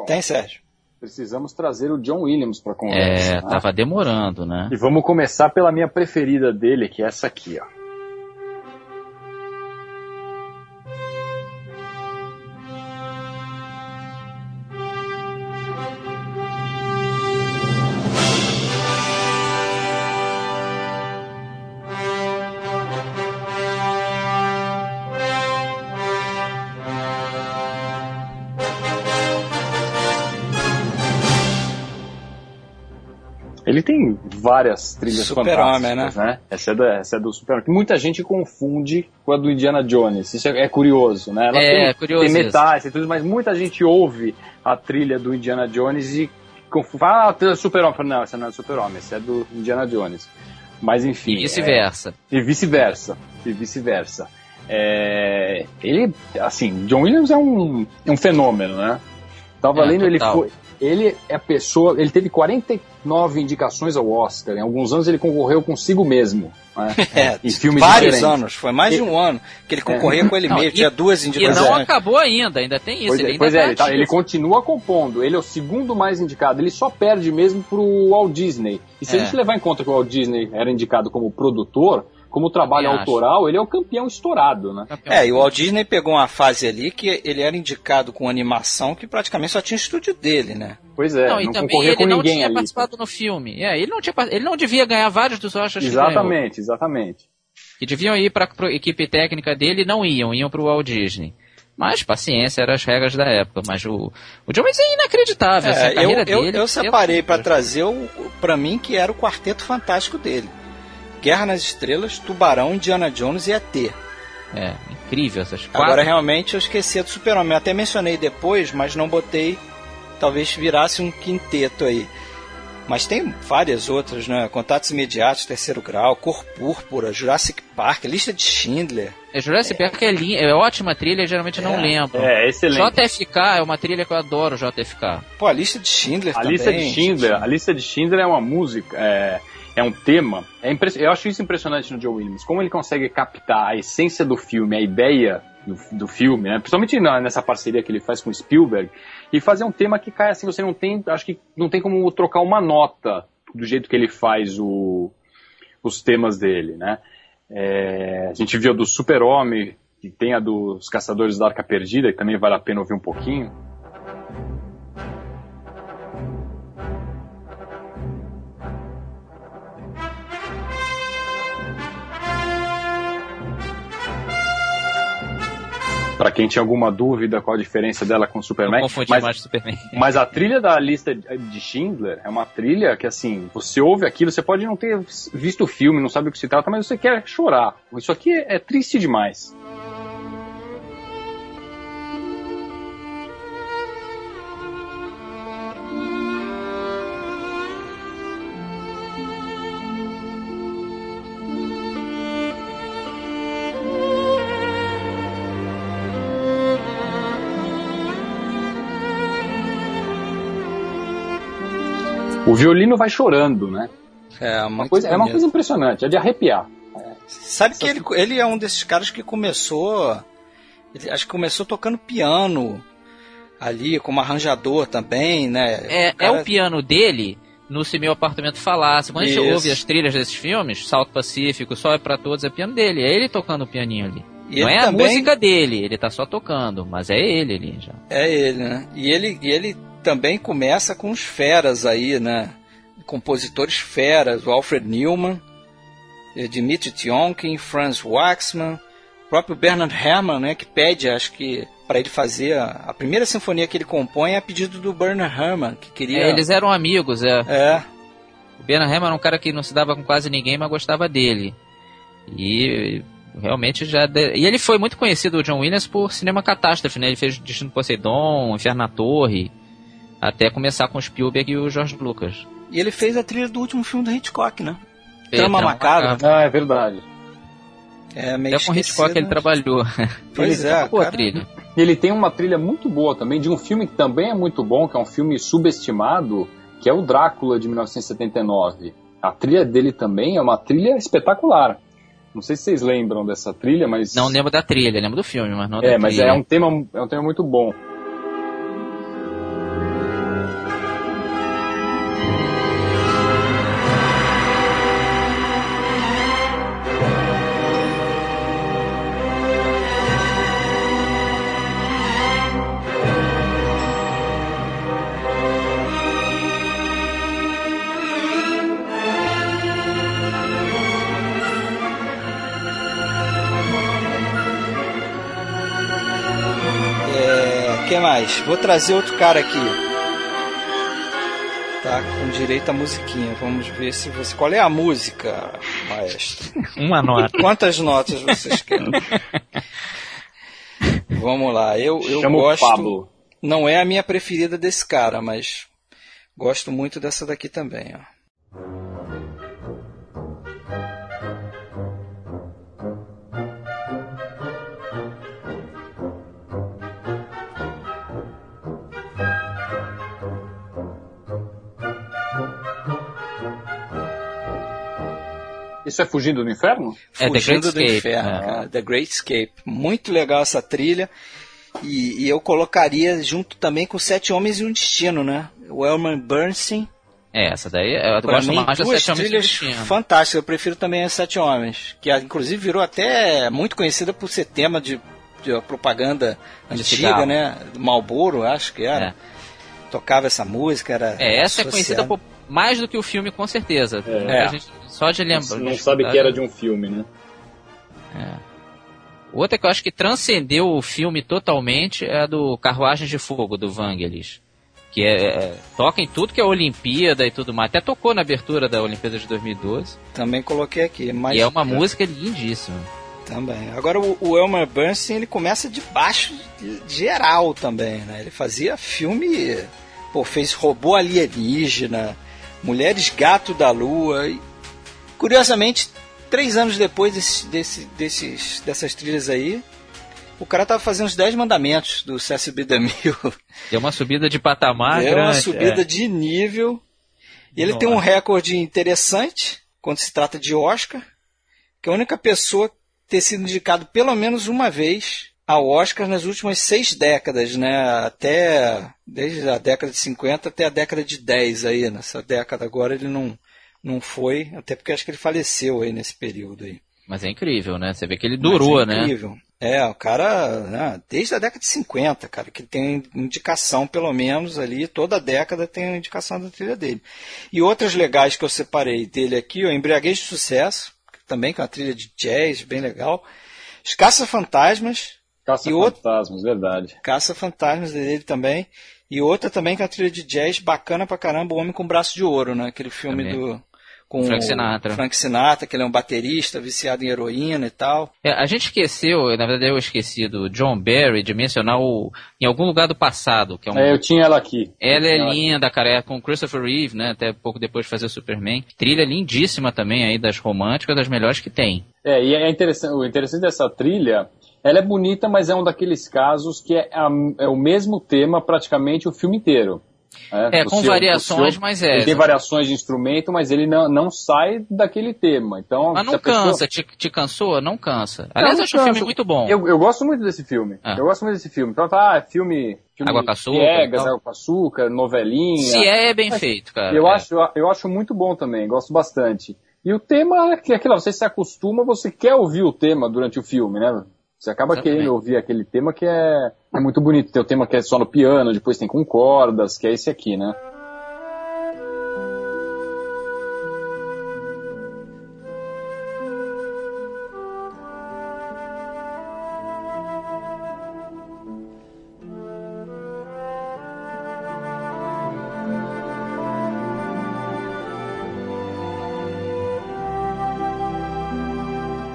Tem, Sérgio. Precisamos trazer o John Williams para conversa. É, né? tava demorando, né? E vamos começar pela minha preferida dele, que é essa aqui, ó. Ele tem várias trilhas Super fantásticas, né? né? Essa é, do, essa é do Super Muita gente confunde com a do Indiana Jones. Isso é, é curioso, né? Ela é, tem, curioso tem metais e tudo, mas muita gente ouve a trilha do Indiana Jones e confunde. Ah, a trilha Super-Homem. Não, essa não é do Super-Homem, essa é do Indiana Jones. Mas enfim. E vice-versa. É, e vice-versa. E vice-versa. É, ele, assim, John Williams é um, é um fenômeno, né? Tava É, lendo, ele total. foi. Ele é a pessoa. Ele teve 49 indicações ao Oscar. Em alguns anos ele concorreu consigo mesmo. Né? É, em filmes vários diferentes. anos, foi mais de um ano que ele concorria com ele Não, mesmo, e- tinha duas E indicações. não acabou ainda, ainda tem isso. Pois, ele é, ainda pois tá é, ele, tá- ele continua compondo. Ele é o segundo mais indicado. Ele só perde mesmo pro Walt Disney. E se É. a gente levar em conta que o Walt Disney era indicado como produtor, como trabalho Também acho. autoral, ele é o campeão estourado, né? Campeão. É, e o Walt Disney pegou uma fase ali que ele era indicado com animação que praticamente só tinha estúdio dele, né? Pois é, não, não, e também concorria ele com não ninguém tinha ali. participado no filme. É, ele não, tinha, ele não devia ganhar vários dos Oscars. Exatamente, exatamente. Que deviam ir para a equipe técnica dele e não iam, iam para o Walt Disney. Mas paciência, eram as regras da época. Mas o, o John Williams é inacreditável. assim, a É, eu, carreira eu, dele, eu separei pra amor de trazer o, para mim que era o quarteto fantástico dele. Guerra nas Estrelas, Tubarão, Indiana Jones e ET. É, incrível essas quatro. Agora realmente eu esqueci do Super-Homem. Até mencionei depois, mas não botei. Talvez virasse um quinteto aí. Mas tem várias outras, né? Contatos Imediatos, Terceiro Grau, Cor Púrpura, Jurassic Park, Lista de Schindler. É, Jurassic Park é, lin- é ótima trilha, geralmente eu não lembro. É, excelente. JFK é uma trilha que eu adoro, JFK. Pô, a Lista de Schindler A também. lista de Schindler, a lista de Schindler é uma música, é, é um tema. É impress- eu acho isso impressionante no Joe Williams, como ele consegue captar a essência do filme, a ideia do, do filme, né? principalmente na- nessa parceria que ele faz com Spielberg, e fazer um tema que cai assim, você não tem, acho que não tem como trocar uma nota do jeito que ele faz o- os temas dele, né? É, a gente viu do Super-Homem, que tem a dos Caçadores da Arca Perdida, que também vale a pena ouvir um pouquinho. Pra quem tinha alguma dúvida qual a diferença dela com Superman, mas, Superman. mas a trilha da lista de Schindler é uma trilha que, assim, você ouve aquilo, você pode não ter visto o filme, não sabe o que se trata, mas você quer chorar. Isso aqui é triste demais. Violino vai chorando, né? É, Uma muito coisa, é uma coisa impressionante, é de arrepiar. Sabe que ele, ele é um desses caras que começou. ele- acho que começou tocando piano ali, como arranjador também, né? É, é Cara- o piano dele no Se Meu Apartamento Falasse. Quando a gente Isso. ouve as trilhas desses filmes, Salto Pacífico, Sol é pra Todos, é piano dele. É ele tocando o pianinho ali. E Não é também- a música dele, ele tá só tocando, mas é ele ali já. É ele, né? E ele, e ele também começa com os feras aí, né? Compositores feras, o Alfred Newman, eh, Dmitri Tionkin, Franz Waxman, o próprio Bernard Herrmann, né? Que pede, acho que, para ele fazer a, a primeira sinfonia que ele compõe é a pedido do Bernard Herrmann, que queria... É, eles eram amigos, é. É, O Bernard Herrmann era um cara que não se dava com quase ninguém, mas gostava dele. E realmente já. de- E ele foi muito conhecido, o John Williams, por cinema catástrofe, né? Ele fez Destino Poseidon, Inferno na Torre, até começar com o Spielberg e o George Lucas. e ele fez a trilha do último filme do Hitchcock, né? Fez Trama Trama Macabra. Ah, é verdade. É meio Até com o Hitchcock esquecido, ele né? trabalhou. Pois Ele é, boa cara. trilha. E ele tem uma trilha muito boa também, de um filme que também é muito bom, que é um filme subestimado, que é o Drácula de 1979. A trilha dele também é uma trilha espetacular. Não sei se vocês lembram dessa trilha, mas. Não lembro da trilha, lembro do filme, mas não É, da mas trilha. é um tema, é um tema muito bom. Que mais? Vou trazer outro cara aqui. Tá com direito à musiquinha. Vamos ver se você. Qual é a música, maestro? Uma nota. Quantas notas vocês querem? Vamos lá. Eu, eu gosto. Pablo. Não é a minha preferida desse cara, mas gosto muito dessa daqui também, ó. Isso é Fugindo do Inferno? É, The Fugindo Great do Escape, Inferno, é. cara. The Great Escape. Muito legal essa trilha. E, e eu colocaria junto também com Sete Homens e um Destino, né? O Elmer Bernstein. É, essa daí eu Pra gosto mim, mais duas Sete Homens trilhas fantásticas. Eu prefiro também as Sete Homens. Que ah, inclusive virou até muito conhecida por ser tema de, de propaganda De antiga, cigarro. né? Do Marlboro, acho que era. É. Tocava essa música, era. É, essa é associada. conhecida por mais do que o filme, com certeza. É. A gente só de lembrar. Não sabe que era de um filme, né? Outra que eu acho que transcendeu o filme totalmente é a do Carruagens de Fogo, do Vangelis. Que é, é- toca em tudo que é Olimpíada e tudo mais. Até tocou na abertura da Olimpíada de 2012. Também coloquei aqui. Mas E é uma música lindíssima. Também. Agora o, o Elmer Bernstein ele começa de baixo geral também, né? Ele fazia filme, pô, fez robô alienígena, Mulheres Gato da Lua. E, curiosamente, três anos depois desse, desse, desses, dessas trilhas aí, o cara tava fazendo os Dez Mandamentos do CSB da Mil. Deu uma subida de patamar é grande. uma subida é. de nível. E ele tem um recorde interessante quando se trata de Oscar, que é a única pessoa ter sido indicado pelo menos uma vez ao Oscar nas últimas seis décadas, né? Até desde a década de 50 até a década de 10 aí, nessa década agora ele não não foi, até porque acho que ele faleceu aí nesse período aí. Mas é incrível, né? Você vê que ele durou, Mas é né? incrível. É, o cara, né, desde a década de 50, cara, que tem indicação, pelo menos ali, toda década tem indicação da trilha dele. E outras legais que eu separei dele aqui, o Embriaguez de Sucesso, também com a trilha de jazz, bem legal. Os Caça-Fantasmas, Caça E outro- Fantasmas, verdade. Caça-Fantasmas dele também. E outra também com a trilha de jazz, bacana pra caramba, O Homem com Braço de Ouro, né? Aquele filme Também. do... Com Frank o Sinatra. Frank Sinatra, que ele é um baterista viciado em heroína e tal. É, a gente esqueceu, na verdade eu esqueci do John Barry de mencionar o Em Algum Lugar do Passado, que é um É, eu tinha ela aqui. Ela é linda, cara, é com Christopher Reeve, né? Até pouco depois de fazer o Superman. Trilha lindíssima também aí das românticas, das melhores que tem. É, e é interessante, o interessante dessa trilha, ela é bonita, mas é um daqueles casos que é, a- é o mesmo tema praticamente o filme inteiro. É, O com seu- variações, o seu- mas é. Ele tem variações de instrumento, mas ele não, não sai daquele tema. Então, Mas não a pessoa- cansa, te, te cansou? Não cansa. Aliás, eu acho um filme cansa. muito bom. Eu, eu gosto muito desse filme. Ah. Eu gosto muito desse filme. Então tá, é filme, filme Água com açúcar piegas, e tal. água com açúcar, novelinha. Se é, é bem feito, cara. Eu, É. acho, eu acho muito bom também, gosto bastante. E o tema é que aquilo, você se acostuma, você quer ouvir o tema durante o filme, né? Você acaba querendo ouvir aquele tema que é, é muito bonito. Tem o tema que é só no piano, depois tem com cordas, que é esse aqui, né?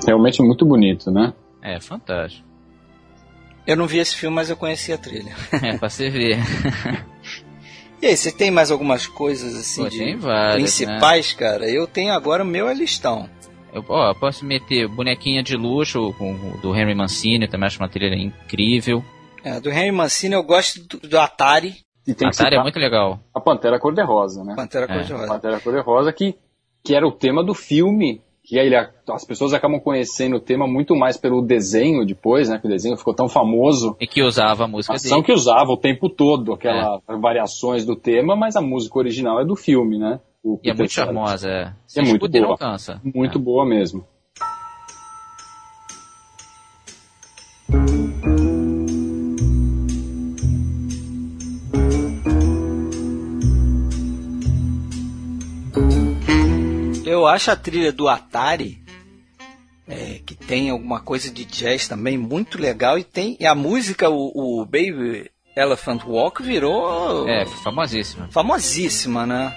Realmente muito bonito, né? É, fantástico. Eu não vi esse filme, mas eu conheci a trilha. É, pra você ver. E aí, você tem mais algumas coisas assim Pô, de tem várias, principais, cara? Eu tenho agora o meu é listão. Eu, ó, eu posso meter Bonequinha de Luxo com, o do Henry Mancini, também acho uma trilha incrível. É, do Henry Mancini eu gosto do, do Atari, E tem Atari é muito legal. a Pantera Cor-de-Rosa, né? Pantera É, A Cor-de-Rosa. Pantera Cor-de-Rosa que que era o tema do filme, que aí ele, as pessoas acabam conhecendo o tema muito mais pelo desenho depois, né? Que o desenho ficou tão famoso. E que usava a música ação dele. que usava o tempo todo, aquelas variações do tema, mas a música original é do filme, né? O E é muito charmosa, é. É muito boa. cansa. Muito É. boa mesmo. Eu acho a trilha do Atari, é, que tem alguma coisa de jazz também, muito legal. E tem e a música, o, o Baby Elephant Walk, virou É, famosíssima. famosíssima, né?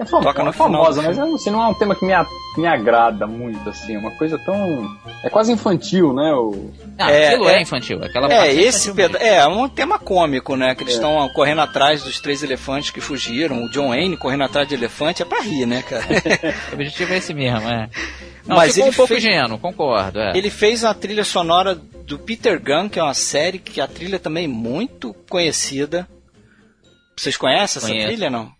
É Toca no é famosa, mas eu, assim, não é um tema que me, a- me agrada muito, assim, é uma coisa tão. É quase infantil, né? O... Ah, É, aquilo é, é- infantil. Aquela É, parte esse peda é um tema cômico, né? Que eles É. estão correndo atrás dos três elefantes que fugiram. O John Wayne correndo atrás de elefante é pra rir, né, cara? O objetivo é esse mesmo, é. Não, Mas ficou ele um pouco fez- ingênuo, concordo. É. Ele fez a trilha sonora do Peter Gunn, que é uma série que a trilha também é muito conhecida. Vocês conhecem essa Conheço. trilha, não?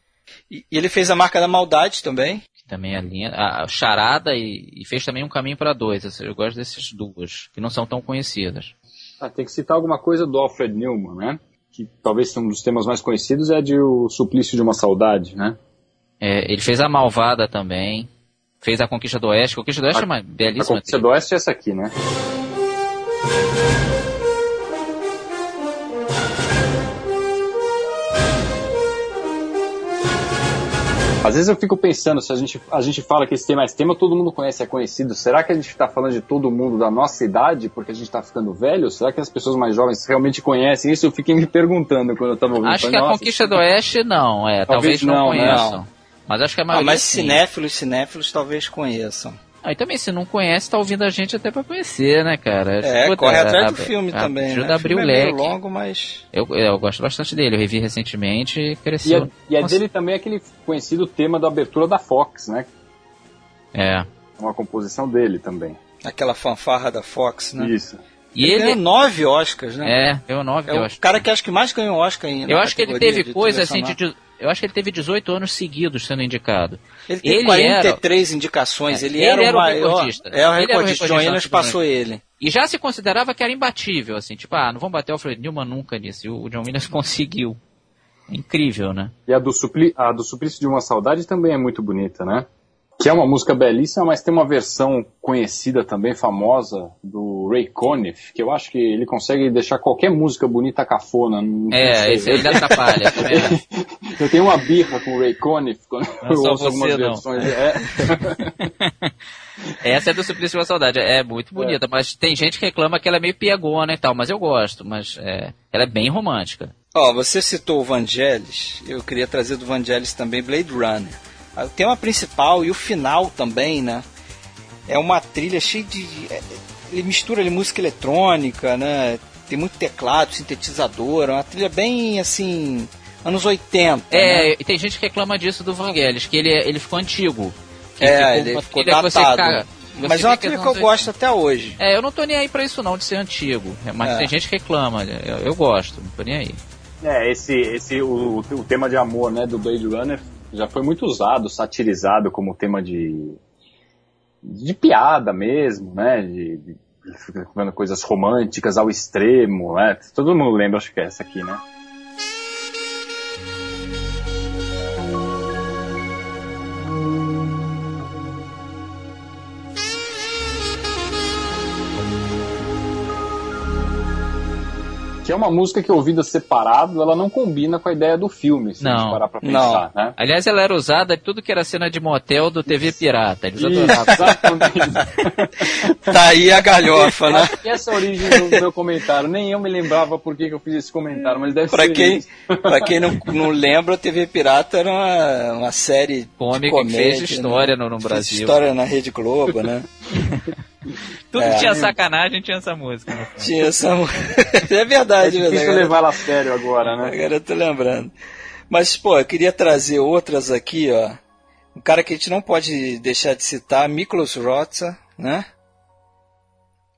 E, e ele fez a Marca da Maldade também. que também é linha. A a Charada e, e fez também um caminho para dois. Eu gosto dessas duas, que não são tão conhecidas. Ah, tem que citar alguma coisa do Alfred Newman, né? Que talvez seja um dos temas mais conhecidos é de O Suplício de uma Saudade, né? É, ele fez a Malvada também. Fez a Conquista do Oeste. Conquista do Oeste A- é uma A belíssima Conquista trilha. do Oeste é essa aqui, né? Às vezes eu fico pensando, se a gente, a gente fala que esse tema, esse tema todo mundo conhece, é conhecido, será que a gente está falando de todo mundo da nossa idade porque a gente está ficando velho? Será que as pessoas mais jovens realmente conhecem isso? Eu fiquei me perguntando quando eu estava ouvindo. Acho que Falei, a "Nossa, Conquista do Oeste não, é. Talvez, Talvez não, não, conheçam. Mas acho que a Ah, maioria mas sim. cinéfilos, cinéfilos talvez conheçam. E também, se não conhece, tá ouvindo a gente até pra conhecer, né, cara? É, corre atrás a- do filme a- também. Ajuda né? a O abrir o filme é meio leque. longo, mas. Eu, eu gosto bastante dele, eu revi recentemente e E cresceu. é, e é Nossa. dele também aquele conhecido tema da abertura da Fox, né? É. É uma composição dele também. Aquela fanfarra da Fox, né? Isso. E ele, ele. ganhou nove Oscars, né? É, deu nove, É eu o acho. cara que acho que mais ganhou Oscar ainda. Eu acho que ele teve coisa assim de. Eu acho que ele teve 18 anos seguidos sendo indicado. Ele teve ele 43 indicações. É, Ele, ele era, era o maior. recordista. É o Ele era o recordista. John recordista Williams passou ele. E já se considerava que era imbatível, assim, tipo, ah, não vamos bater o Alfred Newman nunca nisso. E o John Williams conseguiu. É incrível, né? E a do, Supli, a do Suplício de uma Saudade também é muito bonita, né? Que é uma música belíssima, mas tem uma versão conhecida também, famosa, do Ray Conniff, que eu acho que ele consegue deixar qualquer música bonita cafona. não É, esse ele atrapalha. também, né? Eu tenho uma birra com o Ray Conniff quando Não é eu ouço algumas não. versões. É. Essa é do Suplício uma Saudade. É muito bonita, mas tem gente que reclama que ela é meio piegona e tal, mas eu gosto. Mas é, ela é bem romântica. Ó, você citou o Vangelis. Eu queria trazer do Vangelis também Blade Runner. O tema principal e o final também, né? É uma trilha cheia de. é, Ele mistura ali música eletrônica, né? Tem muito teclado, sintetizador. É uma trilha bem assim. anos 80. É, né? e tem gente que reclama disso do Vangelis, que ele, ele ficou antigo. Que É, ele ficou que você datado. você Mas é uma trilha que eu gosto até hoje. É, eu não tô nem aí pra isso não, de ser antigo. Mas É. tem gente que reclama, eu, eu gosto, não tô nem aí. É, esse, esse o, o tema de amor, né, do Blade Runner já foi muito usado, satirizado como tema de de piada mesmo, né, de, de ficando coisas românticas ao extremo, né? Todo mundo lembra, acho que é essa aqui, né? Que é uma música que ouvida separado, ela não combina com a ideia do filme, se a Não. gente parar pra Não. pensar, né? Aliás, ela era usada em tudo que era cena de motel do TV Pirata. Eles Isso, adoravam. Tá aí a galhofa, né? Acho que essa é a origem do meu comentário. Nem eu me lembrava por que, que eu fiz esse comentário, mas deve Pra ser quem, isso. pra quem não, não lembra, a TV Pirata era uma, uma série de Cômica que comédia, fez história né? no, no Fez Brasil. história na Rede Globo, né? Tudo É. que tinha sacanagem tinha essa música. né? Tinha essa... é verdade, É verdade. difícil levar ela a sério agora, né? Agora eu tô lembrando. Mas, pô, eu queria trazer outras aqui, ó. Um cara que a gente não pode deixar de citar, Miklos Rotza, né?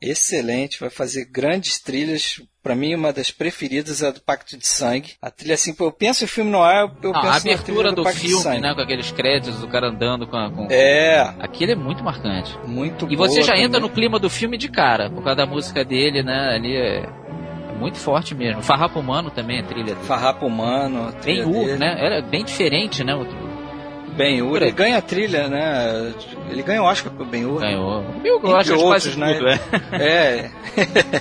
Excelente, vai fazer grandes trilhas. Pra mim, uma das preferidas é a do Pacto de Sangue. A trilha, assim, eu penso em filme no ar, eu Não, penso a abertura trilha do, Pacto filme, né, com aqueles créditos, o cara andando com, a, com... É, Aquilo é muito marcante. muito E você já entra também. no clima do filme de cara, por causa da música dele, né? Ali é, é muito forte mesmo. Farrapo Humano também é trilha dele. Farrapo Humano, a Bem trilha U, dele. né? Era bem diferente, né? Ben Hur, ele ganha a trilha, né? Ele ganha o Oscar pro Ben Hur. Ganhou. Entre gosto de outros, né? tudo, é. É.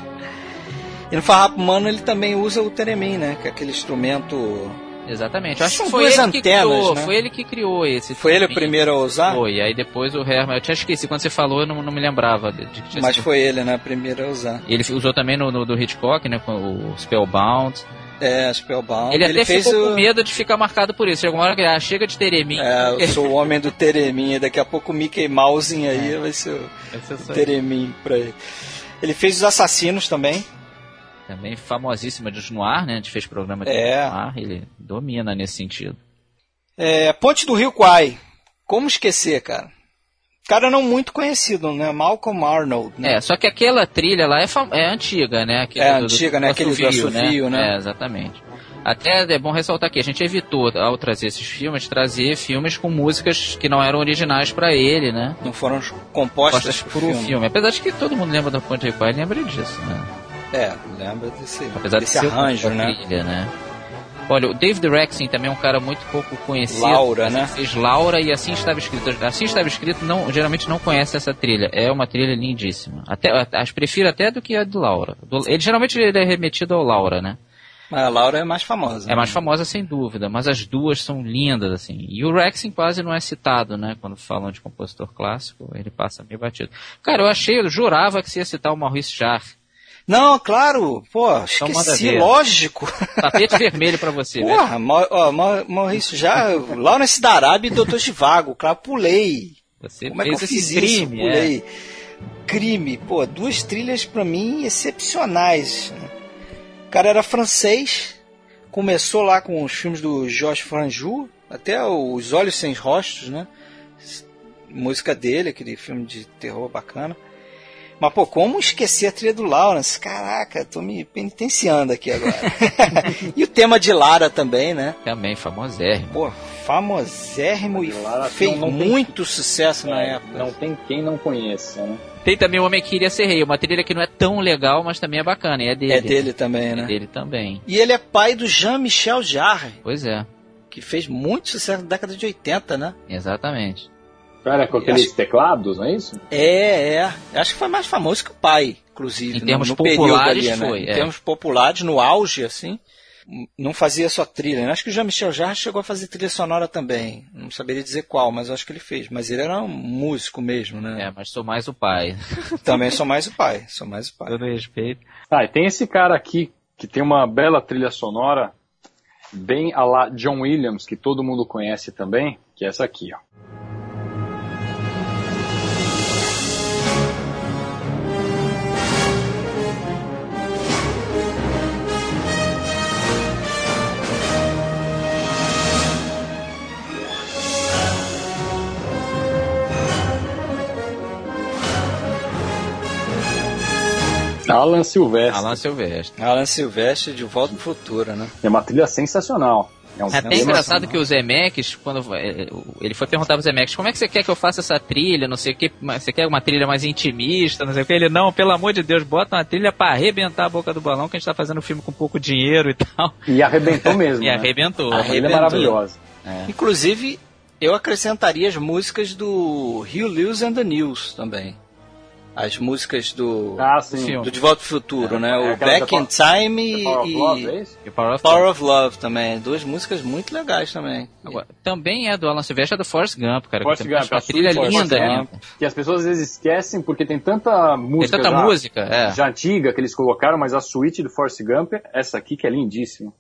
e no Farrapo Humano ele também usa o teremin, né? Que é aquele instrumento... Exatamente. Acho São que foi ele que antenas, criou, né? foi ele que criou esse. Foi ele o primeiro a usar? Foi, aí depois o Herman, eu tinha esquecido, quando você falou eu não, não me lembrava de, de que Mas sido- foi ele, né? O primeiro a usar. Ele usou também no, no do Hitchcock, né, com o Spellbound. É, Spellbound. Ele, até fez ficou o... com medo de ficar marcado por isso. Chega uma hora que ele, ah, chega de Teremin. É, eu sou o homem do Teremin. e Daqui a pouco o Mickey Mouse aí É. vai ser o é só- Teremin pra ele. Ele fez os assassinos também. Também famosíssima de Noir, né? A gente fez programa de É. Noir, ele domina nesse sentido. É, Ponte do Rio Kwai. Como esquecer, cara? Cara não muito conhecido, né? Malcolm Arnold, né? É, só que aquela trilha lá é, é antiga, né? Aquele É antiga, né? Aquele do assovio, né? É, exatamente. Até é bom ressaltar aqui, a gente evitou, ao trazer esses filmes, trazer filmes com músicas que não eram originais pra ele, né? Não foram compostas Postas pro pro filme. filme. Apesar de que todo mundo lembra da Ponte Rio lembra disso, né? É, lembra desse, Apesar desse de ser arranjo, né? trilha, né? Olha, o David Rexin também é um cara muito pouco conhecido. Laura, Assim, né? Fez Laura e assim estava escrito. Assim estava escrito, não, geralmente não conhece essa trilha. É uma trilha lindíssima. Até, as prefiro até do que a do Laura. Do- ele geralmente ele é remetido ao Laura, né? Mas a Laura é mais famosa. É mais famosa sem dúvida, mas as duas são lindas, assim. E o Rexin quase não é citado, né? Quando falam de compositor clássico, ele passa meio batido. Cara, eu achei, eu jurava que você ia citar o Maurice Jarre. Não, claro, pô, manda esqueci, lógico. Tapete vermelho pra você, né? Porra, ó, Mau- Maurício, já, Lawrence da Arábia e Doutor Givago, claro, pulei. Você Como é que eu fiz esse isso? crime, é. Pulei. Crime, pô, duas trilhas pra mim excepcionais. O cara era francês, começou lá com os filmes do Georges Franju, até Os Olhos Sem Rostos, né? Música dele, aquele filme de terror bacana. Mas, pô, como esquecer a trilha do Lawrence? Caraca, tô me penitenciando aqui agora. e o tema de Lara também, né? Também famosérrimo. Pô, famosérrimo e Lara fez não tem- muito sucesso na É, época. Não tem quem não conheça, né? Tem também o Homem que Queria Ser Rei, uma trilha que não é tão legal, mas também é bacana, e é dele. É dele também, É né? dele também. E ele é pai do Jean-Michel Jarre, Pois é, que fez muito sucesso na década de 80, né? exatamente. Cara, com aqueles acho- teclados, não é isso? É, é. Acho que foi mais famoso que o pai, inclusive. Em no- termos no período populares, ali, né? foi, Em é. termos populares, no auge, assim, não fazia só trilha. né? Acho que o Jean-Michel Jarre chegou a fazer trilha sonora também. Não saberia dizer qual, mas eu acho que ele fez. Mas ele era um músico mesmo, né? É, mas sou mais o pai. Também sou mais o pai. Sou mais o pai. Todo respeito. Ah, e tem esse cara aqui que tem uma bela trilha sonora, bem a la John Williams, que todo mundo conhece também, que é essa aqui, ó. Alan Silvestre. Alan Silvestre. Alan Silvestre de Volta pro Futuro, né? É uma trilha sensacional. É, um, É até engraçado que o Zemeckis, quando é, ele foi perguntar pro Zemeckis, como é que você quer que eu faça essa trilha, não sei o que, você quer uma trilha mais intimista, não sei o que, ele, não, pelo amor de Deus, bota uma trilha pra arrebentar a boca do balão, que a gente tá fazendo um filme com pouco dinheiro e tal. E arrebentou mesmo. E né? arrebentou. A trilha é Arrebentou. maravilhosa. Inclusive, eu acrescentaria as músicas do Hugh Lewis and the News também. As músicas do, Ah, sim. Filme. do De Volta pro Futuro, É, né? é o Back in Time Power e, Love, é e Power of Power of Love também. Duas músicas muito legais também. Agora, também é do Alan Silvestre, é do Forrest Gump, cara. Forrest Gump, uma a trilha Forrest linda, Gump. né? Que as pessoas às vezes esquecem porque tem tanta Tem música, tanta já, música, é. já antiga que eles colocaram, mas a suíte do Forrest Gump, essa aqui que é lindíssima.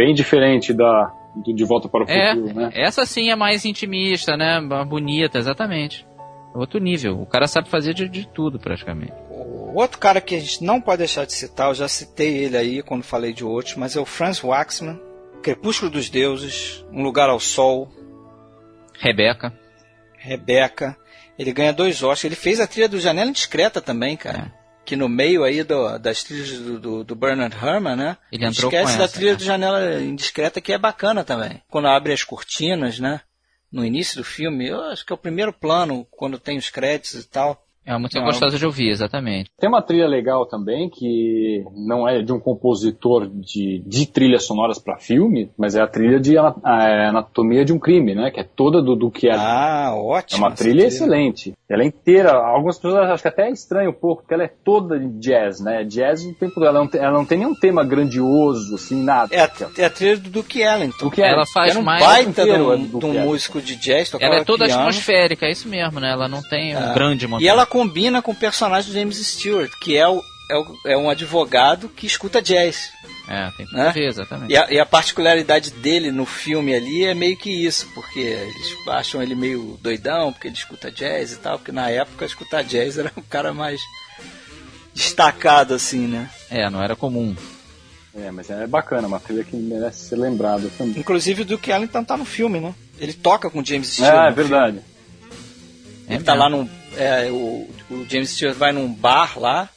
Bem diferente da do De Volta para o É, Futuro, né? essa sim é mais intimista, né? Mais Bonita, exatamente. Outro nível. O cara sabe fazer de, de tudo, praticamente. O O outro cara que a gente não pode deixar de citar, eu já citei ele aí quando falei de outros, mas é o Franz Waxman, Crepúsculo dos Deuses, Um Lugar ao Sol. Rebeca. Rebeca. Ele ganha dois Oscars. Ele fez a trilha do Janela Indiscreta também, cara. É. Que no meio aí do, das trilhas do, do, do, Bernard Herrmann, né? Ele entrou Esquece com da essa, trilha né? do Janela Indiscreta, que é bacana também. Quando abre as cortinas, né? No início do filme, eu acho que é o primeiro plano, quando tem os créditos e tal. É uma música Não. gostosa de ouvir, exatamente. Tem uma trilha legal também, que não é de um compositor de, de trilhas sonoras para filme, mas é a trilha de Ana- a Anatomia de um Crime, né? Que é toda do Ellington. Ah, É ótimo. uma trilha excelente. Ela é inteira. Algumas pessoas acham que até é estranho um pouco, porque ela é toda de jazz, né? Jazz o tempo todo. Ela não tem, ela não tem nenhum tema grandioso, assim, nada. É a, é a trilha do Duke Ellington. Duke Ela faz Era um mais. baita de é um, do de um Duke Ellington. músico de jazz, Ela é toda piano. atmosférica, é isso mesmo, né? Ela não tem um grande E montão. ela combina com o personagem do James Stewart, que é, o, é, o- é um advogado que escuta jazz. É, tem tudo né? ver, exatamente. E a, e a particularidade dele no filme ali é meio que isso, porque eles acham ele meio doidão, porque ele escuta jazz e tal, porque na época escutar jazz era o cara mais destacado, assim, né? É, não era comum. É, mas é bacana, uma trilha que merece ser lembrada também. Inclusive o Duke Ellington tá no filme, né? Ele toca com o James Stewart. Ah, é no filme. verdade. É Ele tá mesmo. lá num. É, o, o James Stewart vai num bar lá.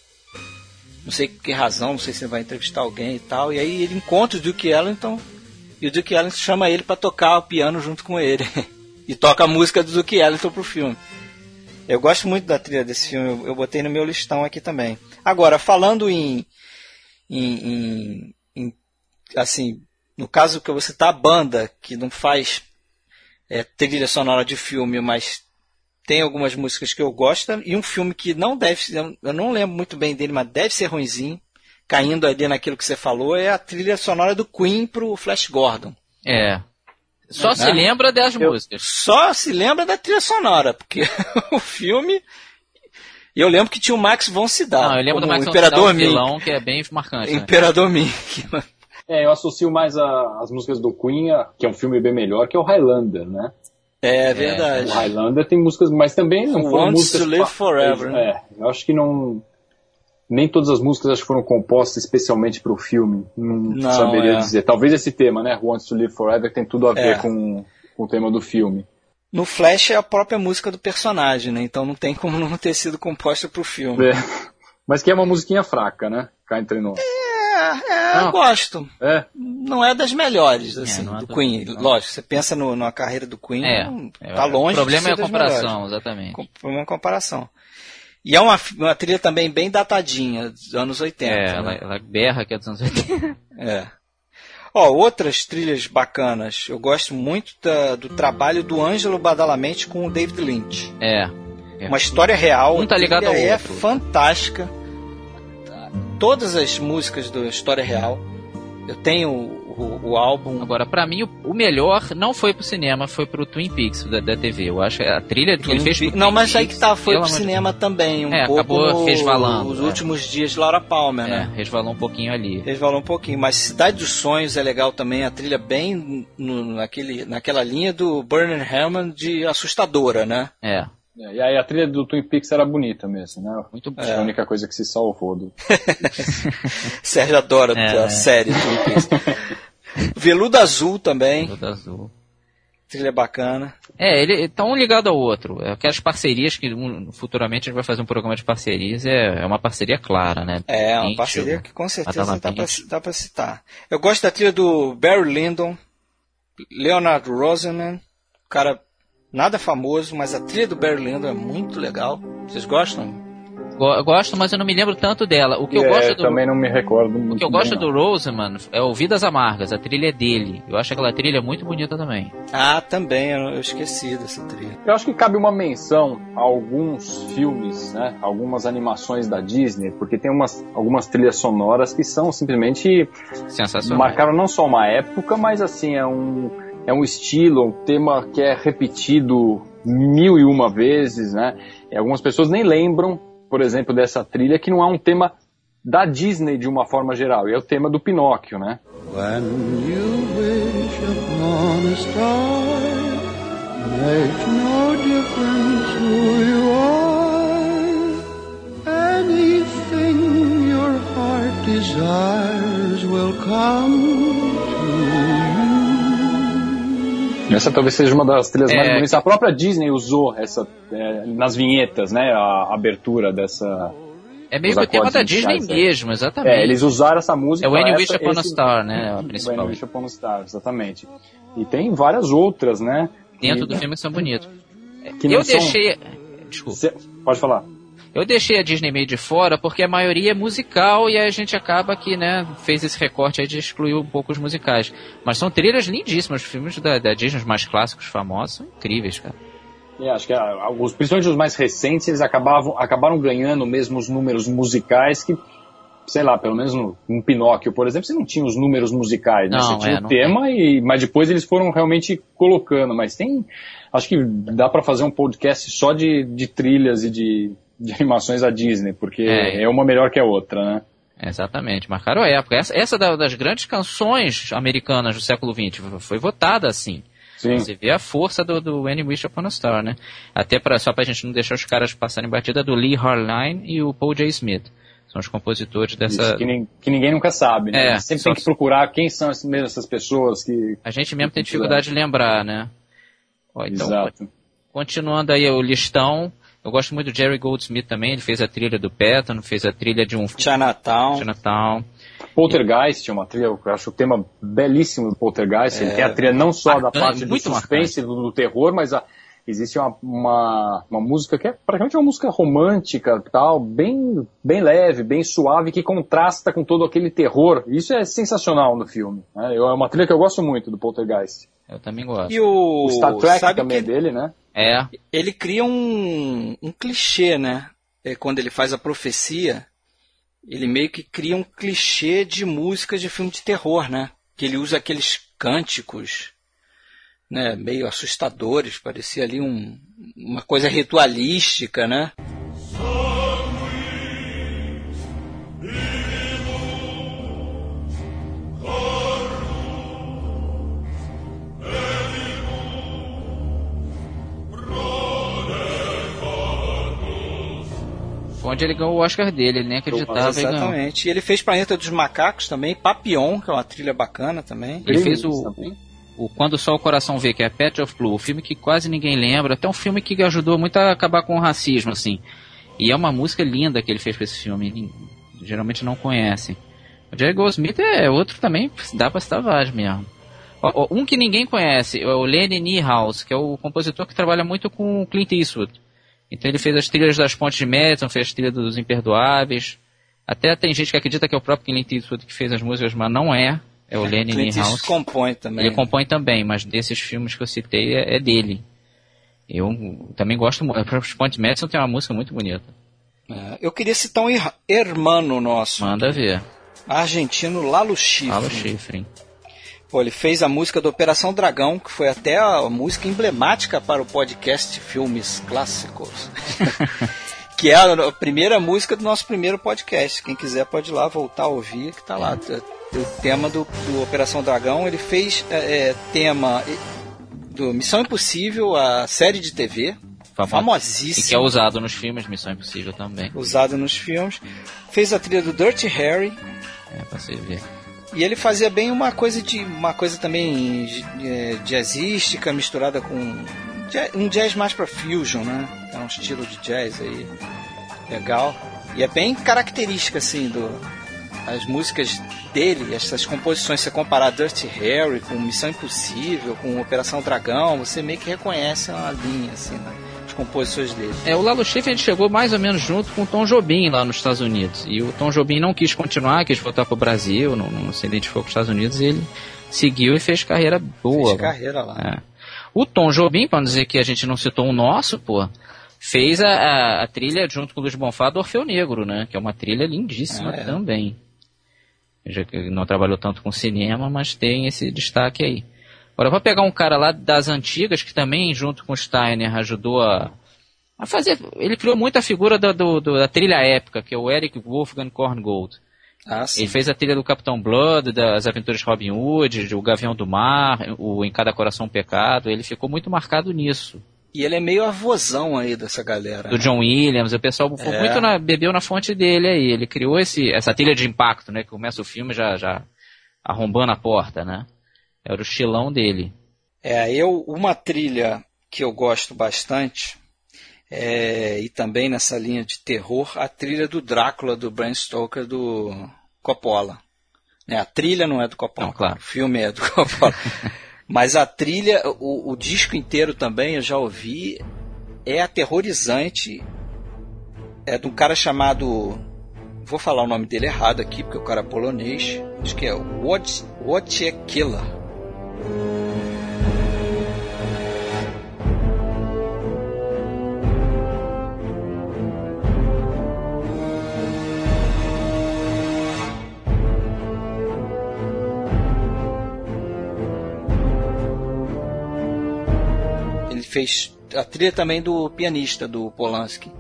Não sei que razão, não sei se ele vai entrevistar alguém e tal. E aí ele encontra o Duke Ellington. E o Duke Ellington chama ele pra tocar o piano junto com ele. e toca a música do Duke Ellington pro filme. Eu gosto muito da trilha desse filme, eu, eu botei no meu listão aqui também. Agora, falando em. em, em- em- assim, no caso que vou citar a banda, que não faz é, trilha sonora de filme, mas tem algumas músicas que eu gosto e um filme que não deve ser, eu não lembro muito bem dele, mas deve ser ruinzinho, caindo ali naquilo que você falou, é a trilha sonora do Queen pro Flash Gordon. É. Só Né? se lembra das Eu- músicas. Só se lembra da trilha sonora, porque o filme e eu lembro que tinha o Max von Sydow, Não, eu lembro do Max o Imperador um Mink. vilão que é bem marcante. né? Imperador Mink. É, eu associo mais a- as músicas do Queen, a- que é um filme bem melhor, que é o Highlander, né? É verdade. O Highlander tem músicas, mas também não foram Wants músicas... to Live Forever? É, eu acho que não... Nem todas as músicas acho que foram compostas especialmente para o filme. Não, Não, saberia é. dizer. Talvez esse tema, né? Wants to Live Forever tem tudo a ver É. com, com o tema do filme. No Flash é a própria música do personagem, né? Então não tem como não ter sido composta pro filme. É. Mas que é uma musiquinha fraca, né? Cá entre nós. É, é, eu Não. gosto. É. não é das melhores, assim, não é do Queen. não. Lógico, você pensa no, na carreira do Queen, É. não- é, tá longe O problema é a comparação, melhores. exatamente. O problema é a comparação. E é uma, uma trilha também bem datadinha, dos anos 80. É, né? ela, ela berra que é dos anos 80. É. Ó, outras trilhas bacanas. Eu gosto muito da- do trabalho do Ângelo Badalamente com o David Lynch. É. É. Uma história real. Um tá ligado ao é outro. fantástica. Todas as músicas da história real. Eu tenho o, o- o álbum. Agora, pra mim, o, o melhor não foi pro cinema, foi pro Twin Peaks da, da TV. Eu acho que a trilha que ele fez pro Não, Twin mas aí que tá, foi pro amor de cinema também, um É, pouco acabou no- resvalando, Os é. últimos dias de Laura Palmer, É, né? resvalou um pouquinho ali. Resvalou um pouquinho, mas Cidade dos Sonhos é legal também, a trilha bem no- naquele, naquela linha do Bernard Herrmann de assustadora, né? É, É, E aí a trilha do Twin Peaks era bonita mesmo, né? muito. É a única coisa que se salvou do... Sérgio adora É. a série Twin Peaks. Veludo Azul também, Todo azul. trilha bacana. É, ele tá um ligado ao outro. É, Aquelas parcerias que um, futuramente a gente vai fazer um programa de parcerias, é, é uma parceria clara, né? É, uma parceria o- que com certeza dá pra, dá pra citar. Eu gosto da trilha do Barry Lyndon, Leonard Rosenman, cara nada famoso, mas a trilha do Barry Lyndon é muito legal. Vocês gostam? Gosto, mas eu não me lembro tanto dela. O que eu É, gosto do, também não me recordo muito o que eu gosto não. do Roseman é o Vidas Amargas, a trilha é dele. Eu acho aquela trilha muito bonita também. Ah, também, eu eu esqueci dessa trilha. Eu acho que cabe uma menção a alguns filmes, né? Algumas animações da Disney, porque tem umas, algumas trilhas sonoras que são simplesmente Sensacional. marcaram não só uma época, mas assim é um é um estilo, um tema que é repetido mil e uma vezes, né? E algumas pessoas nem lembram, por exemplo, dessa trilha que não é um tema da Disney de uma forma geral, e é o tema do Pinóquio, né? When you wish Essa talvez seja uma das trilhas É, mais bonitas. A própria Disney usou essa é, nas vinhetas, né? A abertura dessa. É meio que o tema da Disney né? mesmo, exatamente. É, eles usaram essa música. É When You essa- Wish Upon a Star, né? A principal. You Wish Upon a Star, exatamente. E tem várias outras, né? Dentro que, do filme que são não Eu são- deixei. Desculpa. Cê- Pode falar. Eu deixei a Disney meio de fora porque a maioria é musical e a gente acaba que, né, fez esse recorte aí de excluir um pouco os musicais. Mas são trilhas lindíssimas. Os filmes da, da Disney, os mais clássicos, famosos, são incríveis, cara. É, acho que ah, os, principalmente os mais recentes, eles acabavam, acabaram ganhando mesmo os números musicais que, sei lá, pelo menos no, no Pinóquio, por exemplo, você não tinha os números musicais, né? Não, Você tinha é, o tema, e, mas depois eles foram realmente colocando. Mas tem, acho que dá pra fazer um podcast só de, de trilhas e de, de animações da Disney, porque É. é. uma melhor que a outra, né? Exatamente, marcaram a época. Essa, essa da- das grandes canções americanas do século XX foi votada assim. Sim. Você vê a força do, do Any Wish Upon a Star, né? Até pra, só pra gente não deixar os caras passarem batida do Lee Harline e o Paul J. Smith. São os compositores dessa. Isso, que, que ninguém nunca sabe, né? É, Sempre tem que procurar quem são essas, mesmo essas pessoas que. A gente mesmo tem dificuldade de lembrar, né? Ó, então, Exato. continuando aí o listão, eu gosto muito do Jerry Goldsmith também, ele fez a trilha do Patton, fez a trilha de um Chinatown. Chinatown. Poltergeist, é uma trilha, eu acho o tema belíssimo do Poltergeist. Ele tem a trilha não só da parte do suspense, do, do terror, mas a- existe uma, uma, uma música que é praticamente uma música romântica, tal, bem, bem leve, bem suave, que contrasta com todo aquele terror. Isso é sensacional no filme. né? Eu- É uma trilha que eu gosto muito do Poltergeist. Eu também gosto. E o, O Star Trek sabe também é que dele, né? É, ele cria um, um clichê, né? É, quando ele faz a profecia, ele meio que cria um clichê de música de filme de terror, né? Que ele usa aqueles cânticos, né? Meio assustadores, parecia ali um, uma coisa ritualística, né? Onde ele ganhou o Oscar dele, ele nem acreditava e ganhou. Exatamente. E ele fez Planeta dos Macacos também, Papillon, que é uma trilha bacana também. Ele fez o, também. o Quando Só o Coração Vê, que é Patch of Blue, um filme que quase ninguém lembra, até um filme que ajudou muito a acabar com o racismo, assim. E é uma música linda que ele fez pra esse filme, geralmente não conhecem. O Jerry Goldsmith é outro também, dá pra citar vários mesmo. Um que ninguém conhece é o Lenny Niehaus, que é o compositor que trabalha muito com o Clint Eastwood. Então ele fez as trilhas das Pontes de Madison, fez as trilhas dos Imperdoáveis. Até tem gente que acredita que é o próprio Clint Eastwood que fez as músicas, mas não é. É o Lenny Clint Niehaus. Eastwood compõe também. Ele compõe também, mas desses filmes que eu citei é, é dele. Eu também gosto muito. O Ponte Madison tem uma música muito bonita. É, eu queria citar um ir- hermano nosso, Manda ver. argentino Lalo Schifrin. Fala o chifre. Pô, ele fez a música do Operação Dragão, que foi até a música emblemática para o podcast Filmes Clássicos. que é a, primeira música do nosso primeiro podcast. Quem quiser pode ir lá voltar a ouvir, que tá lá. O tema do, do Operação Dragão, ele fez é, é, tema é, do Missão Impossível, a série de TV, Famo- famosíssima. E que é usado nos filmes Missão Impossível também. usada nos filmes. Fez a trilha do Dirty Harry. É, pra você ver. E ele fazia bem uma coisa de uma coisa também é, jazzística misturada com um jazz mais para fusion, né? É um estilo de jazz aí legal. E é bem característica assim do as músicas dele, essas composições, se comparar Dirty Harry com Missão Impossível, com Operação Dragão, você meio que reconhece uma linha assim, né? As composições dele. É, o Lalo Schifrin ele chegou mais ou menos junto com o Tom Jobim lá nos Estados Unidos. E o Tom Jobim não quis continuar, quis voltar pro Brasil, não, não se identificou com os Estados Unidos, e ele seguiu e fez carreira boa. Fez carreira lá. É. O Tom Jobim, para não dizer que a gente não citou o nosso, pô, fez a, a, a trilha junto com o Luiz Bonfá do Orfeu Negro, né? Que é uma trilha lindíssima Ah, é. também. Já que não trabalhou tanto com cinema, mas tem esse destaque aí. Agora, vou pegar um cara lá das antigas, que também, junto com o Steiner, ajudou a, a fazer... Ele criou muito a figura da, do- da trilha épica, que é o Eric Wolfgang Korngold. Ah, sim. Ele fez a trilha do Capitão Blood, das Aventuras de Robin Hood, o Gavião do Mar, o Em Cada Coração um Pecado. Ele ficou muito marcado nisso. E ele é meio avozão aí dessa galera. Do né? John Williams, o pessoal é. muito na, bebeu na fonte dele aí. Ele criou esse, essa trilha de impacto, né? Que começa o filme já, já arrombando a porta, né? Era o estilão dele. É, eu, uma trilha que eu gosto bastante, é, e também nessa linha de terror, a trilha do Drácula, do Bram Stoker, do Coppola. É, a trilha não é do Coppola, não, claro. o filme é do Coppola. Mas a trilha, o, o disco inteiro também, eu já ouvi, é aterrorizante. É de um cara chamado. Vou falar o nome dele errado aqui, porque o cara é polonês. Acho que é Wojciech fez a trilha também do pianista, do Polanski.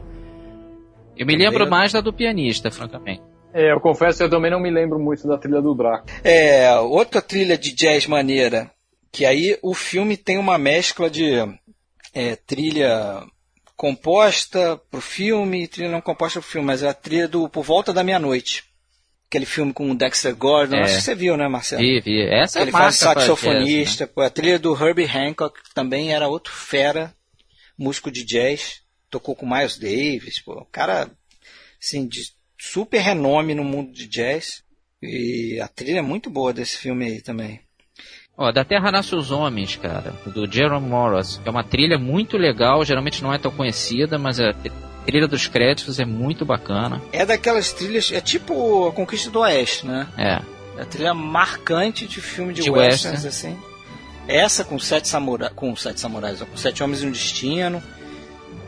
Eu me lembro mais da do pianista, francamente. É, eu confesso que eu também não me lembro muito da trilha do Draco. É, outra trilha de jazz maneira, que aí o filme tem uma mescla de é, trilha composta pro filme e trilha não composta pro filme, mas é a trilha do Por Volta da Meia-Noite. Aquele filme com o Dexter Gordon, é. acho que você viu, né, Marcelo? Vi, vi. Essa Ele é faz saxofonista. Jazz, né? A trilha do Herbie Hancock também era outro fera, músico de jazz. Tocou com Miles Davis, pô. O cara, assim, de super renome no mundo de jazz. E a trilha é muito boa desse filme aí também. Ó, da Terra Nasce os Homens, cara, do Jerome Morris. É uma trilha muito legal, geralmente não é tão conhecida, mas é trilha dos créditos é muito bacana. É daquelas trilhas, é tipo a Conquista do Oeste, né? É. É a trilha marcante de filme de, de westerns, assim. Essa com sete samurais, com sete samurais, com sete homens e um destino.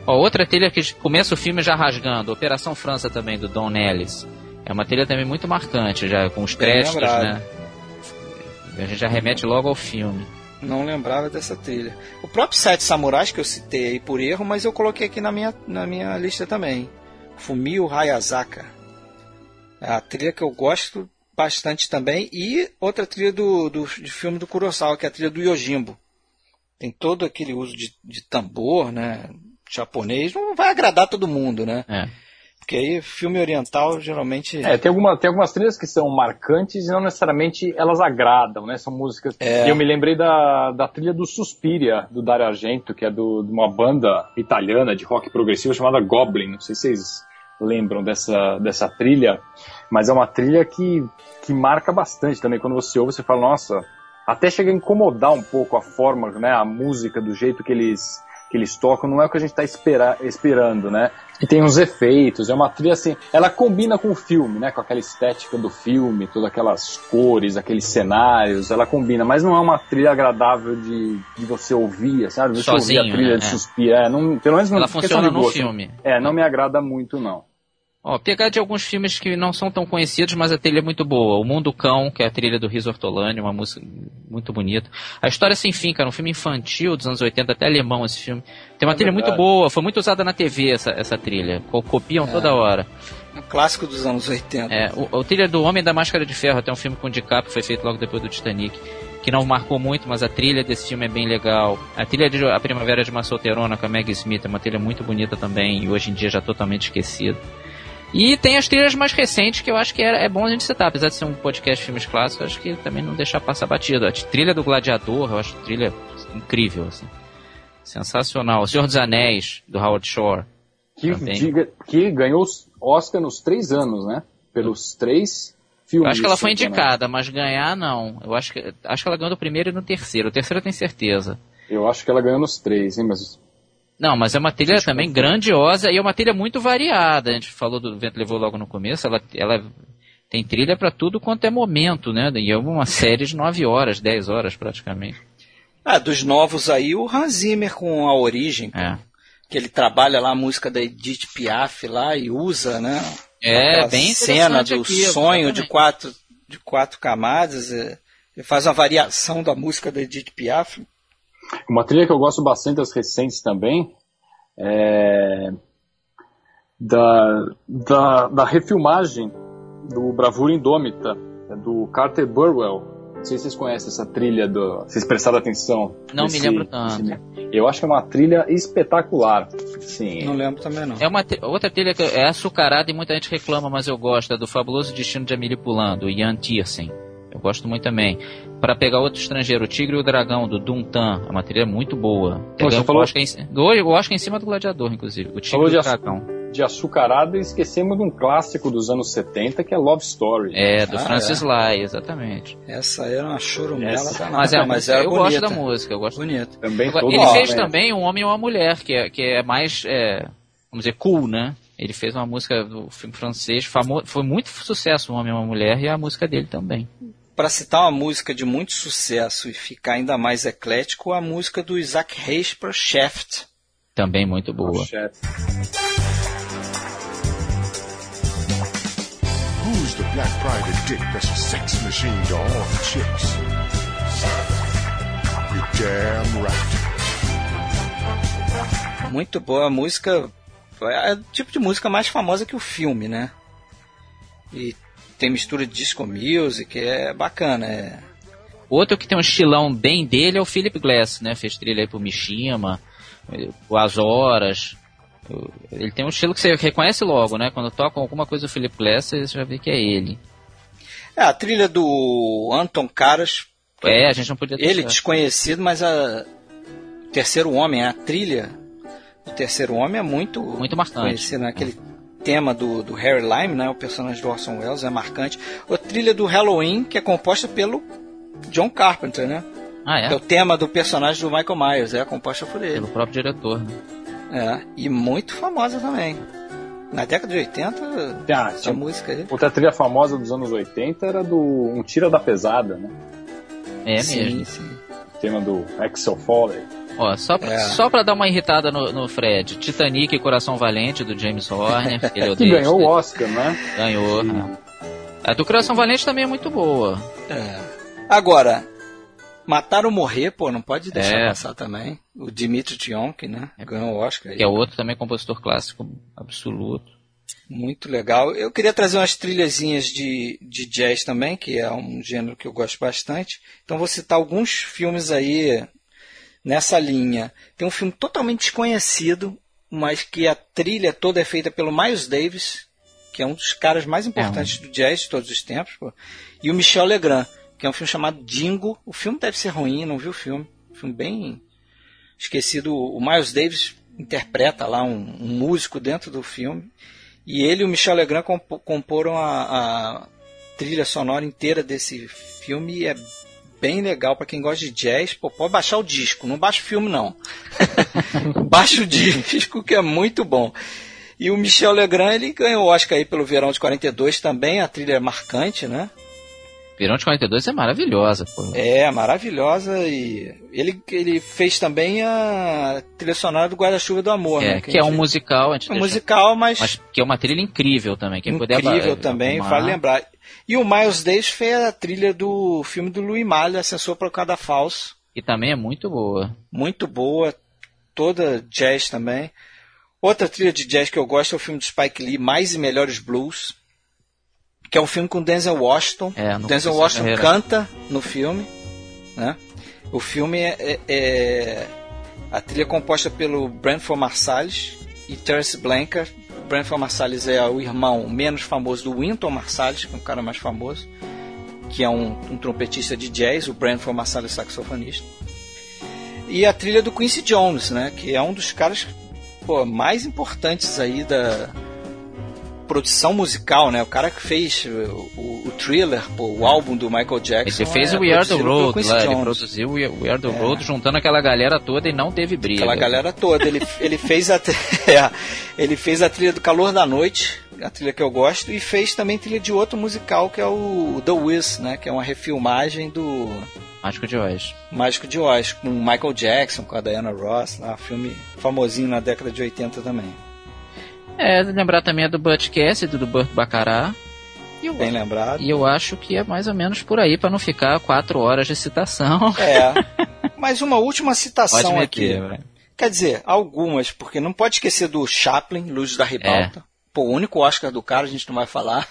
Ó, outra trilha que começa o filme já rasgando, Operação França também do Don Ellis. É uma trilha também muito marcante, já com os créditos, né? A gente já remete logo ao filme. Não lembrava dessa trilha. O próprio Sete Samurais que eu citei aí por erro, mas eu coloquei aqui na minha, na minha lista também. Fumio Hayazaka. É a trilha que eu gosto bastante também. E outra trilha do, do, de filme do Kurosawa, que é a trilha do Yojimbo. Tem todo aquele uso de, de tambor, né? Japonês. Não vai agradar todo mundo, né? É. Porque aí filme oriental geralmente. É, tem, alguma, tem algumas trilhas que são marcantes e não necessariamente elas agradam, né? São músicas. É. Eu me lembrei da, da trilha do Suspiria, do Dario Argento, que é do, de uma banda italiana de rock progressivo chamada Goblin. Não sei se vocês lembram dessa, dessa trilha, mas é uma trilha que, que marca bastante também. Quando você ouve, você fala, nossa, até chega a incomodar um pouco a forma, né? A música, do jeito que eles que eles tocam não é o que a gente está esperando, né? E tem uns efeitos, é uma trilha assim, ela combina com o filme, né? Com aquela estética do filme, todas aquelas cores, aqueles cenários, ela combina, mas não é uma trilha agradável de, de você ouvir, sabe? Você Sozinho, ouvir a trilha né? de suspiro, é, não, pelo menos não Ela funciona no filme. É, não me agrada muito não. Ó, pegar de alguns filmes que não são tão conhecidos, mas a trilha é muito boa. O Mundo Cão, que é a trilha do Riz Ortolani, uma música muito bonita. A História Sem Fim, cara, um filme infantil dos anos 80, até alemão esse filme. Tem uma é trilha verdade. muito boa, foi muito usada na TV essa, essa trilha. Copiam é. toda hora. Um clássico dos anos 80. É, o, o trilha do Homem da Máscara de Ferro, até um filme com o DiCaprio, foi feito logo depois do Titanic que não marcou muito, mas a trilha desse filme é bem legal. A trilha de A Primavera de uma Solteirona com a Maggie Smith é uma trilha muito bonita também e hoje em dia já totalmente esquecida. E tem as trilhas mais recentes que eu acho que é, é bom a gente citar, apesar de ser um podcast de filmes clássicos, acho que também não deixar passar batido. A trilha do Gladiador, eu acho trilha incrível, assim. Sensacional. O Senhor dos Anéis, do Howard Shore. Que, diga, que ganhou Oscar nos três anos, né? Pelos três filmes. Eu acho que ela foi indicada, mas ganhar não. Eu acho que, acho que ela ganhou no primeiro e no terceiro. O terceiro eu tenho certeza. Eu acho que ela ganhou nos três, hein? Mas não, mas é uma trilha também grandiosa e é uma trilha muito variada. A gente falou do Vento Levou logo no começo. Ela, ela tem trilha para tudo quanto é momento, né? E é uma série de 9 horas, 10 horas praticamente. Ah, dos novos aí, o Hans Zimmer com a origem. É. Que ele trabalha lá a música da Edith Piaf lá e usa, né? É, bem cena do aqui, sonho de quatro, de quatro camadas. É, ele faz uma variação da música da Edith Piaf. Uma trilha que eu gosto bastante das recentes também é da, da, da refilmagem do Bravura Indômita, é do Carter Burwell. Não sei se vocês conhecem essa trilha do. Vocês prestaram atenção? Não me lembro tanto. Eu acho que é uma trilha espetacular. Sim. Não lembro também não. É uma outra trilha que é açucarada e muita gente reclama, mas eu gosto, é do Fabuloso Destino de Amelie Poulain, do Ian Tiersen. Eu gosto muito também. Para pegar outro estrangeiro, O Tigre e o Dragão, do Duntan. É uma trilha muito boa. Poxa, falou... o, Oscar em, o Oscar em cima do Gladiador, inclusive. O Tigre falou e o Dragão. De açucarada e esquecemos de um clássico dos anos 70 que é Love Story. É, do ah, Francis é. Lai, exatamente. Essa era uma chorumela Mas, é, mas era eu bonita. gosto da música, eu gosto. Bonito. Também Ele fez também Um Homem e uma Mulher, que é, que é mais, é, vamos dizer, cool, né? Ele fez uma música do filme francês, famoso, foi muito sucesso Um Homem e uma Mulher, e a música dele também para citar uma música de muito sucesso e ficar ainda mais eclético, a música do Isaac Hayes para Shaft. Também muito boa. Who's the black private dick that's a sex machine to all the chicks? You damn right. Muito boa a música. É o tipo de música mais famosa que o filme, né? E tem mistura de disco music, é bacana. É... Outro que tem um estilão bem dele é o Philip Glass, né? Fez trilha aí pro Mishima, o As Horas. Ele tem um estilo que você reconhece logo, né? Quando toca alguma coisa do Philip Glass, você já vê que é ele. É, a trilha do Anton Caras. É, a gente não podia Ele desconhecido, mas a Terceiro Homem, a trilha do Terceiro Homem é muito, muito marcante. Conhecido, né? Aquele tema do, do Harry Lime, né, o personagem do Orson Welles, é marcante. A trilha do Halloween, que é composta pelo John Carpenter, né? Ah, é? é o tema do personagem do Michael Myers, é composta por ele. Pelo próprio diretor, né? É, e muito famosa também. Na década de 80, ah, tinha música aí. Outra trilha famosa dos anos 80 era do Um Tira da Pesada, né? É sim, mesmo. Sim. O tema do Axel Foley. Ó, só pra, é. só pra dar uma irritada no, no, Fred, Titanic e Coração Valente, do James Horner. Ele que ganhou o Oscar, né? Ganhou. Né? A do Coração Valente também é muito boa. É. Agora, Matar ou Morrer, pô, não pode deixar é. passar também. O Dimitri Tionk, né? Ganhou o Oscar. Que é outro também compositor clássico absoluto. Muito legal. Eu queria trazer umas trilhazinhas de, de jazz também, que é um gênero que eu gosto bastante. Então vou citar alguns filmes aí nessa linha. Tem um filme totalmente desconhecido, mas que a trilha toda é feita pelo Miles Davis, que é um dos caras mais importantes é do jazz de todos os tempos, pô. e o Michel Legrand, que é um filme chamado Dingo. O filme deve ser ruim, não vi o filme. Um filme bem esquecido. O Miles Davis interpreta lá um, um músico dentro do filme. E ele e o Michel Legrand comp comporam a, a, trilha sonora inteira desse filme e é bem legal para quem gosta de jazz. Pô, pode baixar o disco, não baixa o filme não. baixa o disco que é muito bom. E o Michel Legrand, ele ganhou o Oscar aí pelo Verão de 42 também, a trilha é marcante, né? Verão de 42 é maravilhosa, pô. É, maravilhosa e ele, ele fez também a trilha sonora do Guarda-Chuva do Amor, é, né? Que, que é um musical, a gente é um musical, mas... mas... que é uma trilha incrível também, quem incrível puder Incrível também, vale lembrar. E o Miles Davis fez a trilha do filme do Louis Malle, Ascensor para o Cadafalso. E também é muito boa. Muito boa, toda jazz também. Outra trilha de jazz que eu gosto é o filme do Spike Lee, Mais e Melhores Blues, que é um filme com Denzel Washington. É, Denzel Washington canta no filme, né? O filme é, é, é a trilha é composta pelo Brentford Marsalis e Terence Blanchard Branford Marsalis é o irmão menos famoso do Wynton Marsalis, que é um cara mais famoso, que é um, um trompetista de jazz, o Branford Marsalis saxofonista. E a trilha do Quincy Jones, né, que é um dos caras pô, mais importantes aí da, produção musical, né? O cara que fez o, o, Thriller, pô, o álbum do Michael Jackson. Ele fez é, o We Are the Road, lá, ele produziu o We Are the é. Road juntando aquela galera toda e não teve briga. Aquela galera toda. Ele, ele, fez a, é, ele fez a trilha do Calor da Noite, a trilha que eu gosto, e fez também trilha de outro musical que é o The Wiz, né? Que é uma refilmagem do. Mágico de Oz. Mágico de Oz, com Michael Jackson, com a Diana Ross, lá, filme famosinho na década de 80 também. É, lembrar também é do Butch Cassidy, do Burt Bacará. Eu, Bem lembrado. E eu acho que é mais ou menos por aí, para não ficar quatro horas de citação. É. Mas uma última citação meter, aqui. Quer dizer, algumas, porque não pode esquecer do Chaplin, Luz da Ribalta. É. Pô, o único Oscar do cara a gente não vai falar.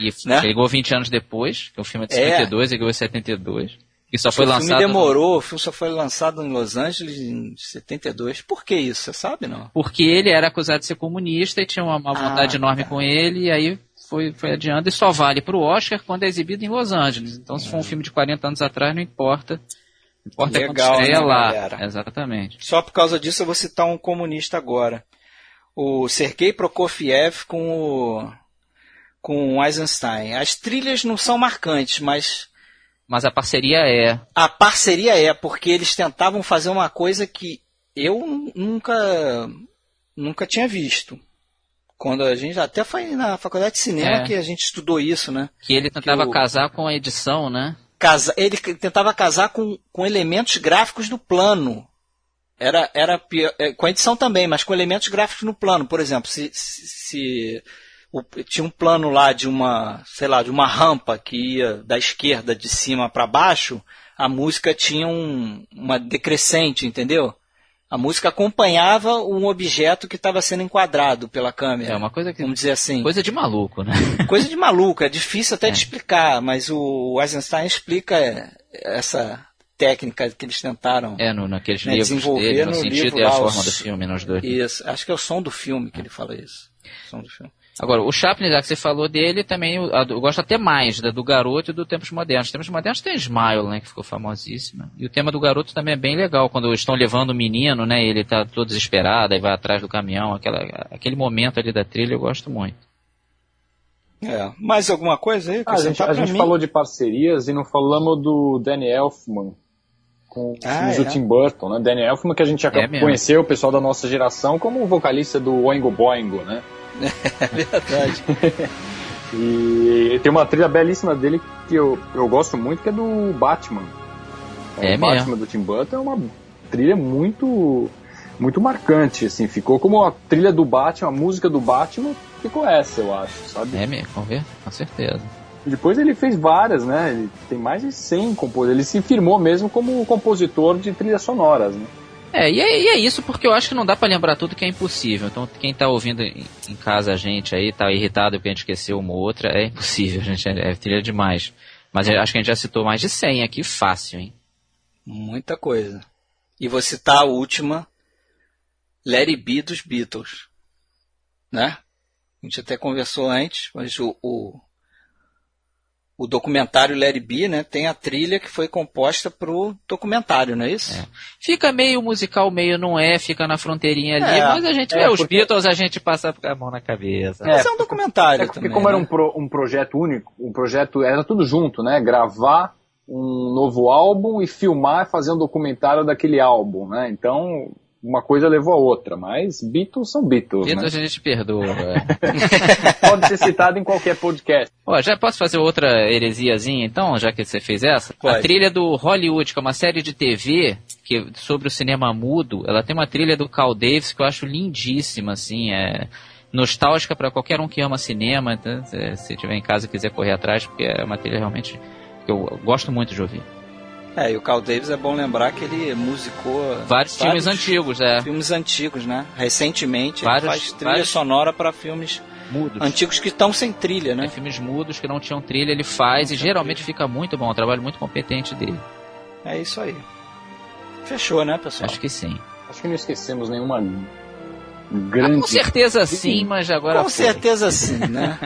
E né? chegou 20 anos depois, que o filme é de 72, é. ele ganhou em 72. E só foi o lançado. Filme demorou, no... o filme só foi lançado em Los Angeles em 72. Por que isso? Você sabe, não? Porque ele era acusado de ser comunista e tinha uma, uma vontade ah, enorme tá. com ele, e aí foi, foi adiando e só vale para o Oscar quando é exibido em Los Angeles. Então, se for um é. filme de 40 anos atrás, não importa. Importa Legal, é né, lá. Galera? Exatamente. Só por causa disso eu vou citar um comunista agora. O Sergei Prokofiev com o, com o Eisenstein. As trilhas não são marcantes, mas mas a parceria é. A parceria é, porque eles tentavam fazer uma coisa que eu nunca nunca tinha visto. Quando a gente até foi na faculdade de cinema é. que a gente estudou isso, né? Que ele tentava que o, casar com a edição, né? Casa, ele tentava casar com, com elementos gráficos do plano. Era, era é, com a edição também, mas com elementos gráficos no plano. Por exemplo, se, se, se o, tinha um plano lá de uma, sei lá, de uma rampa que ia da esquerda de cima para baixo, a música tinha um, uma decrescente, entendeu? A música acompanhava um objeto que estava sendo enquadrado pela câmera. É uma coisa que. Vamos dizer assim. Coisa de maluco, né? Coisa de maluco, é difícil até é. de explicar, mas o Eisenstein explica essa técnica que eles tentaram é, no, naqueles né, desenvolver dele, no, no sentido e a forma os... do filme, nos dois. Isso, acho que é o som do filme que ele fala isso. O som do filme. Agora, o Chaplin, já que você falou dele, também eu, eu gosto até mais da, do garoto e do Tempos Modernos. Tempos Modernos tem Smile, né, que ficou famosíssima. E o tema do garoto também é bem legal, quando estão levando o menino, né, ele tá todo desesperado, aí vai atrás do caminhão, aquela, aquele momento ali da trilha eu gosto muito. É. Mais alguma coisa aí? Ah, a gente, a gente falou de parcerias e não falamos do Danny Elfman com ah, é? o Tim Burton, né? Danny Elfman que a gente já é conheceu, o pessoal da nossa geração, como o vocalista do Oingo Boingo, né? É verdade. e tem uma trilha belíssima dele que eu, eu gosto muito, que é do Batman. É, o Batman do Tim Burton é uma trilha muito muito marcante, assim, ficou como a trilha do Batman, a música do Batman, ficou essa, eu acho, sabe? É mesmo, vamos ver, com certeza. Depois ele fez várias, né? Ele tem mais de 100 compositores. Ele se firmou mesmo como compositor de trilhas sonoras, né? É e, é, e é isso porque eu acho que não dá para lembrar tudo que é impossível. Então, quem tá ouvindo em, em, casa a gente aí, tá irritado porque a gente esqueceu uma ou outra, é impossível, a gente é, é trilha demais. Mas acho que a gente já citou mais de 100 aqui, fácil, hein? Muita coisa. E vou citar a última, Let It Be dos Beatles. Né? A gente até conversou antes, mas o, o o documentário Larry B, né, tem a trilha que foi composta pro documentário, não é isso? É. Fica meio musical, meio não é, fica na fronteirinha ali, é, mas a gente é, vê os Beatles, a gente passa a mão na cabeça. Mas é, um documentário é porque também, como né? era um, pro, um projeto único, um projeto, era tudo junto, né, gravar um novo álbum e filmar, fazer um documentário daquele álbum, né, então uma coisa levou a outra, mas Beatles são Beatles. Beatles né? a gente perdoa. Pode ser citado em qualquer podcast. Ó, já posso fazer outra heresiazinha então, já que você fez essa? Pode. A trilha do Hollywood, que é uma série de TV que, sobre o cinema mudo, ela tem uma trilha do Carl Davis que eu acho lindíssima, assim, é nostálgica para qualquer um que ama cinema, então, se tiver em casa e quiser correr atrás, porque é uma trilha realmente que eu gosto muito de ouvir. É, e o Carl Davis é bom lembrar que ele musicou vários, vários filmes antigos, é. Filmes antigos, né? Recentemente vários, ele faz trilha vários... sonora para filmes mudos. antigos que estão sem trilha, né? É, filmes mudos que não tinham trilha, ele faz não e geralmente trilha. fica muito bom, é um trabalho muito competente dele. É isso aí. Fechou, né, pessoal? Acho que sim. Acho que não esquecemos nenhuma grande. Ah, com certeza sim, mas agora. Com foi. certeza sim, né?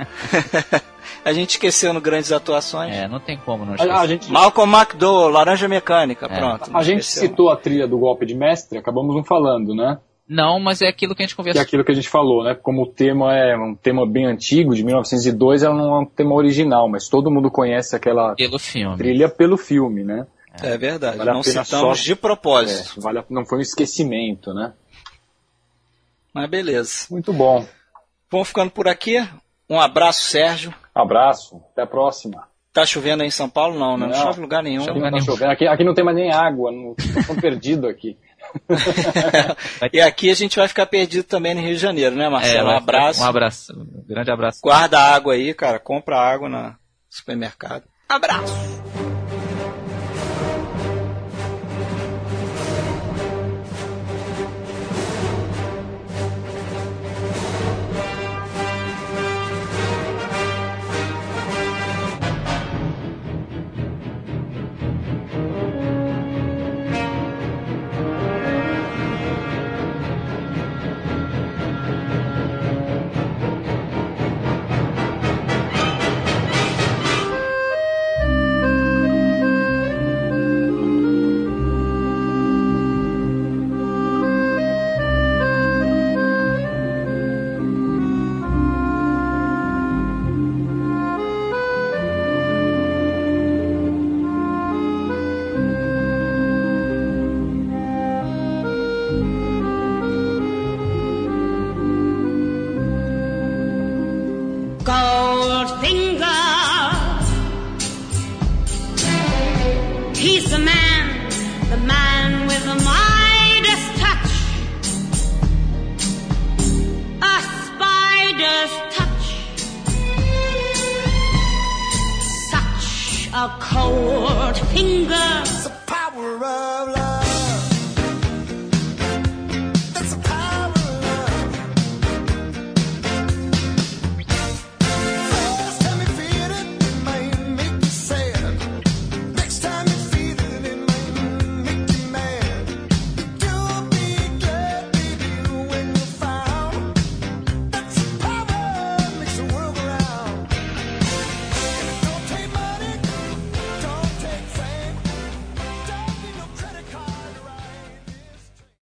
A gente esqueceu no Grandes Atuações. É, não tem como não esquecer. A, a gente... Malcolm McDowell, Laranja Mecânica, é. pronto. A gente esqueceu. citou a trilha do golpe de mestre, acabamos não falando, né? Não, mas é aquilo que a gente conversou. Que é aquilo que a gente falou, né? Como o tema é um tema bem antigo, de 1902, ela não é um tema original, mas todo mundo conhece aquela pelo filme. trilha pelo filme, né? É, é verdade, vale não citamos só... de propósito. É, vale a... Não foi um esquecimento, né? Mas beleza. Muito bom. Vamos ficando por aqui. Um abraço, Sérgio. Abraço, até a próxima. Tá chovendo aí em São Paulo? Não, né? não, não chove em lugar nenhum. Aqui não tá chovendo. Aqui, aqui não tem mais nem água, estou perdido aqui. e aqui a gente vai ficar perdido também no Rio de Janeiro, né, Marcelo? É, um abraço. Um abraço. Um grande abraço. Guarda água aí, cara. Compra água no supermercado. Abraço.